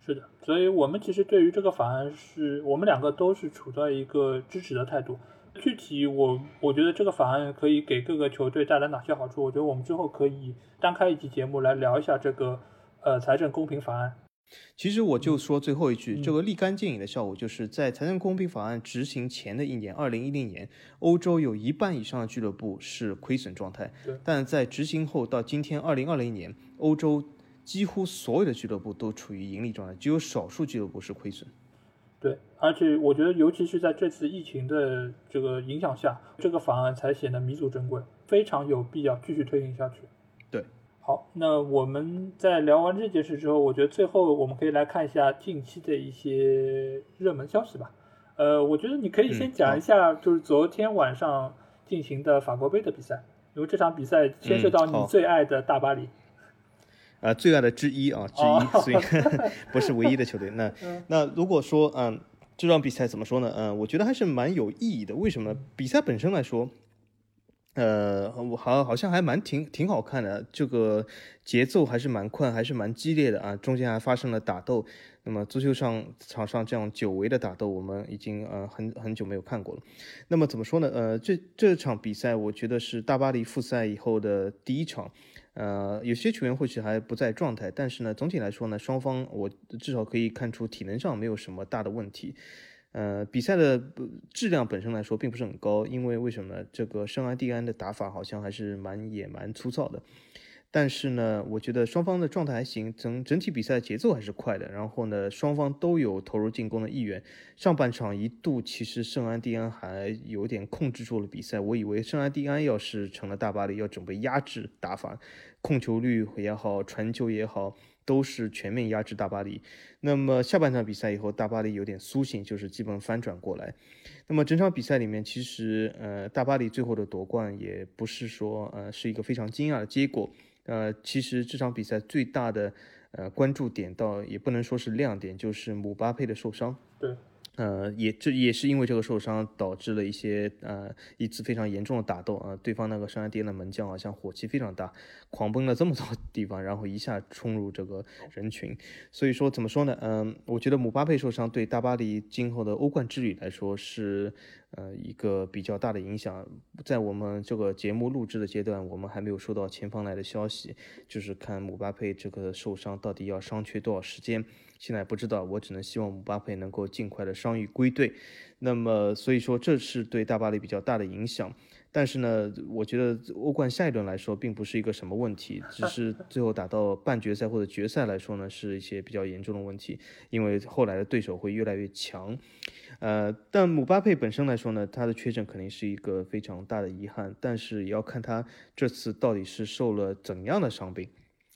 是的，所以我们其实对于这个法案，是我们两个都是处在一个支持的态度。具体我我觉得这个法案可以给各个球队带来哪些好处？我觉得我们之后可以单开一期节目来聊一下这个呃财政公平法案。其实我就说最后一句，这个立竿见影的效果，就是在财政公平法案执行前的一年，二零一零年，欧洲有一半以上的俱乐部是亏损状态。但在执行后到今天二零二零年，欧洲几乎所有的俱乐部都处于盈利状态，只有少数俱乐部是亏损。对，而且我觉得，尤其是在这次疫情的这个影响下，这个法案才显得弥足珍贵，非常有必要继续推行下去。好，那我们在聊完这件事之后，我觉得最后我们可以来看一下近期的一些热门消息吧。呃，我觉得你可以先讲一下，就是昨天晚上进行的法国杯的比赛，因为这场比赛牵涉到你最爱的大巴黎。啊，最爱的之一啊，之一，所以 [laughs] [laughs] 不是唯一的球队。那 [laughs] 那如果说，嗯，这场比赛怎么说呢？嗯，我觉得还是蛮有意义的。为什么？比赛本身来说。呃，我好好像还蛮挺挺好看的，这个节奏还是蛮快，还是蛮激烈的啊，中间还发生了打斗。那么足球上场上这样久违的打斗，我们已经呃很很久没有看过了。那么怎么说呢？呃，这这场比赛我觉得是大巴黎复赛以后的第一场。呃，有些球员或许还不在状态，但是呢，总体来说呢，双方我至少可以看出体能上没有什么大的问题。呃，比赛的质量本身来说并不是很高，因为为什么呢？这个圣安蒂安的打法好像还是蛮野蛮粗糙的。但是呢，我觉得双方的状态还行，整整体比赛节奏还是快的。然后呢，双方都有投入进攻的意愿。上半场一度其实圣安蒂安还有点控制住了比赛，我以为圣安蒂安要是成了大巴黎要准备压制打法，控球率也好，传球也好。都是全面压制大巴黎。那么下半场比赛以后，大巴黎有点苏醒，就是基本翻转过来。那么整场比赛里面，其实呃，大巴黎最后的夺冠也不是说呃是一个非常惊讶的结果。呃，其实这场比赛最大的呃关注点，倒也不能说是亮点，就是姆巴佩的受伤。对。呃，也这也是因为这个受伤导致了一些呃一次非常严重的打斗啊，对方那个圣安迪的门将好像火气非常大，狂奔了这么多地方，然后一下冲入这个人群，所以说怎么说呢？嗯，我觉得姆巴佩受伤对大巴黎今后的欧冠之旅来说是呃，一个比较大的影响。在我们这个节目录制的阶段，我们还没有收到前方来的消息，就是看姆巴佩这个受伤到底要伤缺多少时间，现在不知道。我只能希望姆巴佩能够尽快的伤愈归队。那么，所以说这是对大巴黎比较大的影响。但是呢，我觉得欧冠下一轮来说并不是一个什么问题，只 [laughs] 是最后打到半决赛或者决赛来说呢，是一些比较严重的问题，因为后来的对手会越来越强。呃，但姆巴佩本身来说呢，他的缺阵肯定是一个非常大的遗憾，但是也要看他这次到底是受了怎样的伤病。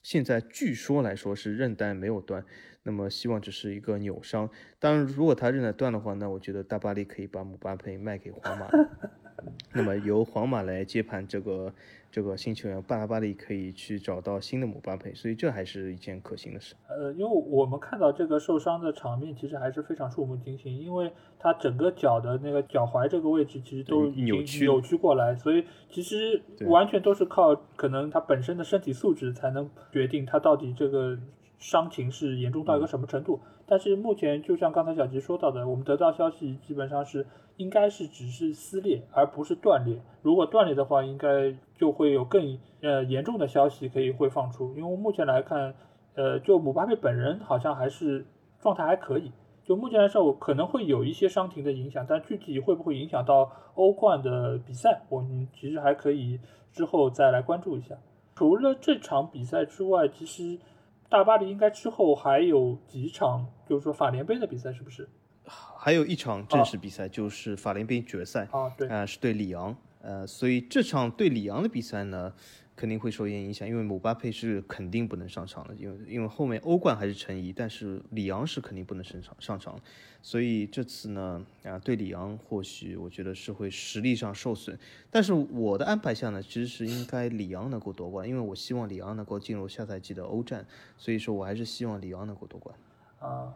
现在据说来说是韧带没有断，那么希望只是一个扭伤。当然，如果他韧带断的话，那我觉得大巴黎可以把姆巴佩卖给皇马。[laughs] 那么由皇马来接盘这个这个新球员，巴拉巴利可以去找到新的姆巴佩，所以这还是一件可行的事。呃，因为我们看到这个受伤的场面，其实还是非常触目惊心，因为他整个脚的那个脚踝这个位置其实都扭曲扭曲过来，所以其实完全都是靠可能他本身的身体素质才能决定他到底这个伤情是严重到一个什么程度。但是目前就像刚才小吉说到的，我们得到消息基本上是。应该是只是撕裂，而不是断裂。如果断裂的话，应该就会有更呃严重的消息可以会放出。因为目前来看，呃，就姆巴佩本人好像还是状态还可以。就目前来说，我可能会有一些伤停的影响，但具体会不会影响到欧冠的比赛，我们其实还可以之后再来关注一下。除了这场比赛之外，其实大巴黎应该之后还有几场，就是说法联杯的比赛，是不是？还有一场正式比赛，就是法联杯决赛啊，对，啊是对里昂，呃，所以这场对里昂的比赛呢，肯定会受一些影响，因为姆巴佩是肯定不能上场的，因为因为后面欧冠还是成疑，但是里昂是肯定不能上场上场，所以这次呢，啊对里昂或许我觉得是会实力上受损，但是我的安排下呢，其实是应该里昂能够夺冠，因为我希望里昂能够进入下赛季的欧战，所以说我还是希望里昂能够夺冠。啊。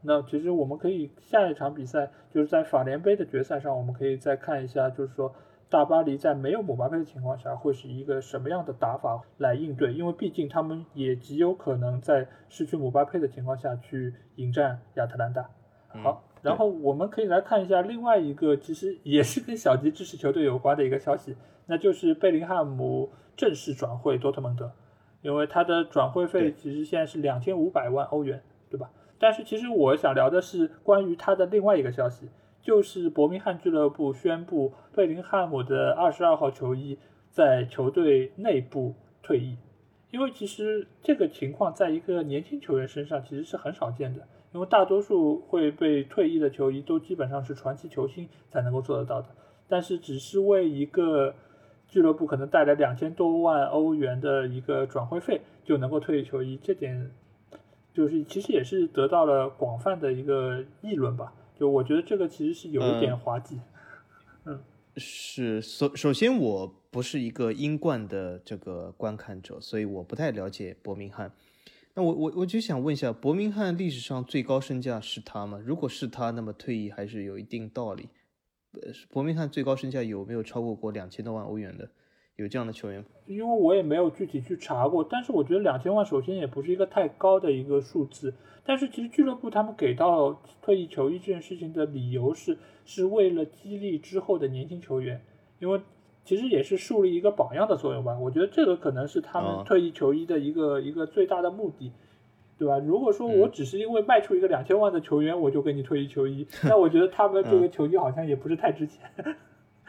好，那其实我们可以下一场比赛就是在法联杯的决赛上，我们可以再看一下，就是说大巴黎在没有姆巴佩的情况下会是一个什么样的打法来应对，因为毕竟他们也极有可能在失去姆巴佩的情况下去迎战亚特兰大。好，然后我们可以来看一下另外一个其实也是跟小吉支持球队有关的一个消息，那就是贝林汉姆正式转会多特蒙德，因为他的转会费其实现在是两千五百万欧元，对吧？但是其实我想聊的是关于他的另外一个消息，就是伯明翰俱乐部宣布贝林汉姆的二十二号球衣在球队内部退役。因为其实这个情况在一个年轻球员身上其实是很少见的，因为大多数会被退役的球衣都基本上是传奇球星才能够做得到的。但是只是为一个俱乐部可能带来两千多万欧元的一个转会费就能够退役球衣，这点。就是其实也是得到了广泛的一个议论吧，就我觉得这个其实是有一点滑稽。嗯，是首首先我不是一个英冠的这个观看者，所以我不太了解伯明翰。那我我我就想问一下，伯明翰历史上最高身价是他吗？如果是他，那么退役还是有一定道理。呃，伯明翰最高身价有没有超过过两千多万欧元的？有这样的球员，因为我也没有具体去查过，但是我觉得两千万首先也不是一个太高的一个数字。但是其实俱乐部他们给到退役球衣这件事情的理由是，是为了激励之后的年轻球员，因为其实也是树立一个榜样的作用吧。我觉得这个可能是他们退役球衣的一个一个最大的目的，对吧？如果说我只是因为卖出一个两千万的球员，我就给你退役球衣，那我觉得他们这个球衣好像也不是太值钱。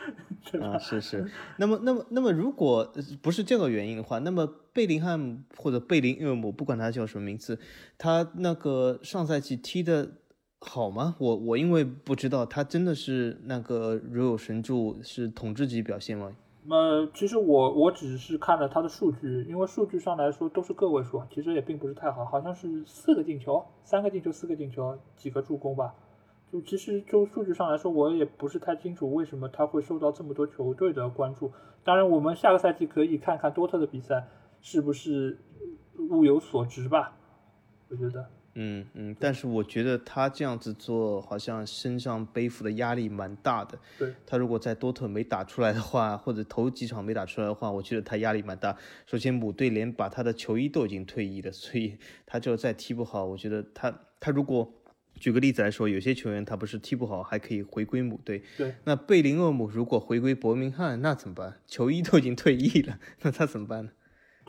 [laughs] 啊，是是，那么那么那么，如果不是这个原因的话，那么贝林汉或者贝林厄姆，不管他叫什么名字，他那个上赛季踢的好吗？我我因为不知道，他真的是那个如有神助，是统治级表现吗？呃，其实我我只是看了他的数据，因为数据上来说都是个位数，其实也并不是太好，好像是四个进球，三个进球，四个进球，几个助攻吧。就其实就数据上来说，我也不是太清楚为什么他会受到这么多球队的关注。当然，我们下个赛季可以看看多特的比赛是不是物有所值吧。我觉得，嗯嗯，但是我觉得他这样子做好像身上背负的压力蛮大的。对他如果在多特没打出来的话，或者头几场没打出来的话，我觉得他压力蛮大。首先，母队连把他的球衣都已经退役了，所以他就再踢不好，我觉得他他如果。举个例子来说，有些球员他不是踢不好，还可以回归母队。对，那贝林厄姆如果回归伯明翰，那怎么办？球衣都已经退役了，[laughs] 那他怎么办呢？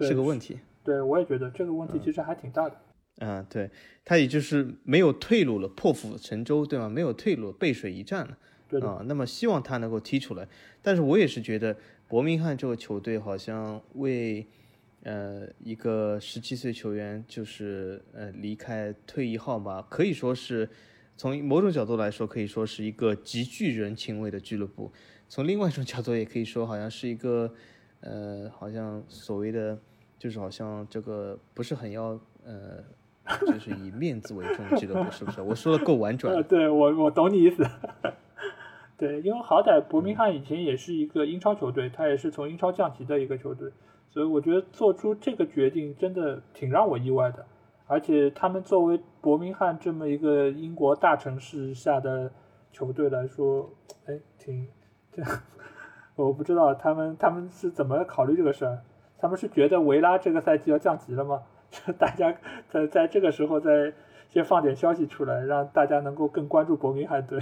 是个问题。对，我也觉得这个问题其实还挺大的。啊，对他也就是没有退路了，破釜沉舟，对吗？没有退路，背水一战了。对啊，那么希望他能够踢出来。但是我也是觉得伯明翰这个球队好像为。呃，一个十七岁球员就是呃离开退役号码，可以说是从某种角度来说，可以说是一个极具人情味的俱乐部。从另外一种角度，也可以说好像是一个呃，好像所谓的就是好像这个不是很要呃，就是以面子为重的俱乐部，是不是？我说的够婉转。对我，我懂你意思。[laughs] 对，因为好歹伯明翰以前也是一个英超球队，他也是从英超降级的一个球队。所以我觉得做出这个决定真的挺让我意外的，而且他们作为伯明翰这么一个英国大城市下的球队来说，哎，挺，我不知道他们他们是怎么考虑这个事儿，他们是觉得维拉这个赛季要降级了吗？大家在在这个时候再先放点消息出来，让大家能够更关注伯明翰队。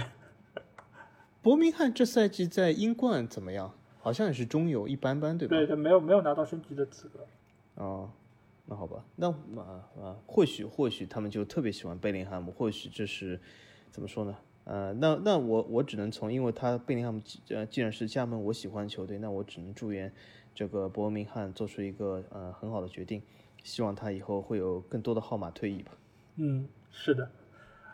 [laughs] 伯明翰这赛季在英冠怎么样？好像也是中游一般般，对吧？对，他没有没有拿到升级的资格。哦，那好吧，那啊啊，或许或许他们就特别喜欢贝林汉姆，或许这是怎么说呢？呃，那那我我只能从，因为他贝林汉姆呃既然是加盟我喜欢的球队，那我只能祝愿这个伯明翰做出一个呃很好的决定，希望他以后会有更多的号码退役吧。嗯，是的。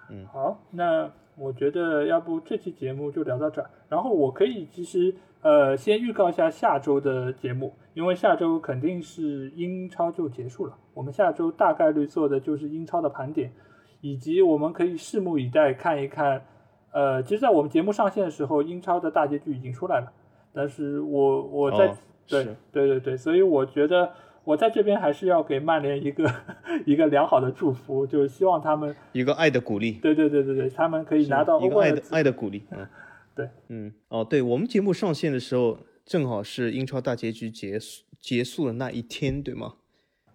嗯，好，那我觉得要不这期节目就聊到这儿，然后我可以其实。呃，先预告一下下周的节目，因为下周肯定是英超就结束了。我们下周大概率做的就是英超的盘点，以及我们可以拭目以待看一看。呃，其实，在我们节目上线的时候，英超的大结局已经出来了。但是我我在对对对对，所以我觉得我在这边还是要给曼联一个 [laughs] 一个良好的祝福，就是希望他们一个爱的鼓励。对对对对对，他们可以拿到一个爱的爱的鼓励。嗯。对，嗯，哦，对我们节目上线的时候，正好是英超大结局结束结束的那一天，对吗？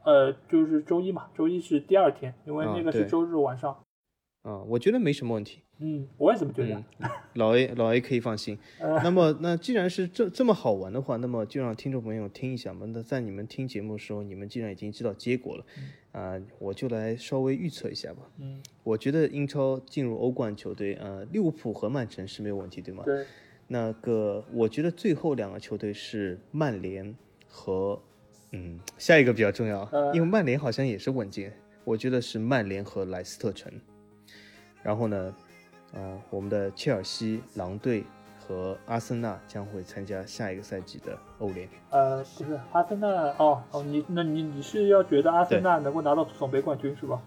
呃，就是周一嘛，周一是第二天，因为那个是周日晚上。啊，我觉得没什么问题。嗯，我也这么觉得。老 A，[laughs] 老 A 可以放心。[laughs] 那么，那既然是这这么好玩的话，那么就让听众朋友听一下嘛。那在你们听节目的时候，你们既然已经知道结果了，啊，我就来稍微预测一下吧。嗯，我觉得英超进入欧冠球队，呃，利物浦和曼城是没有问题，对吗？对。那个，我觉得最后两个球队是曼联和，嗯，下一个比较重要，因为曼联好像也是稳健。我觉得是曼联和莱斯特城。然后呢，呃，我们的切尔西、狼队和阿森纳将会参加下一个赛季的欧联。呃，不是阿森纳哦哦，你那你你是要觉得阿森纳能够拿到足总杯冠军是吧？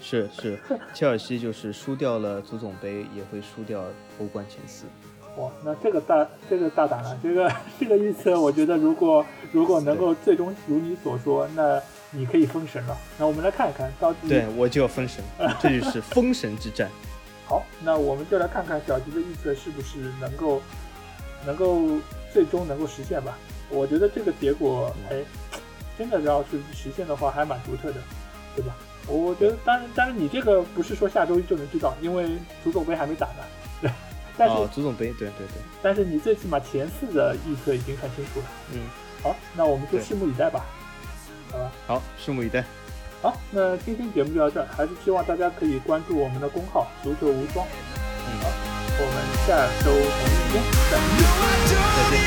是是，切尔西就是输掉了足总杯，也会输掉欧冠前四。哇，那这个大这个大胆了，这个这个预测，我觉得如果如果能够最终如你所说，那。你可以封神了，那我们来看一看到底。对我就要封神，[laughs] 这就是封神之战。好，那我们就来看看小吉的预测是不是能够能够最终能够实现吧。我觉得这个结果，哎，真的要是实现的话，还蛮独特的，对吧？我觉得，当然，当然，你这个不是说下周一就能知道，因为足总杯还没打呢。对，[laughs] 但是足总杯，对对对。但是你最起码前四的预测已经很清楚了。嗯，好，那我们就拭目以待吧。好吧，好，拭目以待。好，那今天节目就到这儿，还是希望大家可以关注我们的公号“足球无双”。嗯，好，我们下周同一时间再见。再见。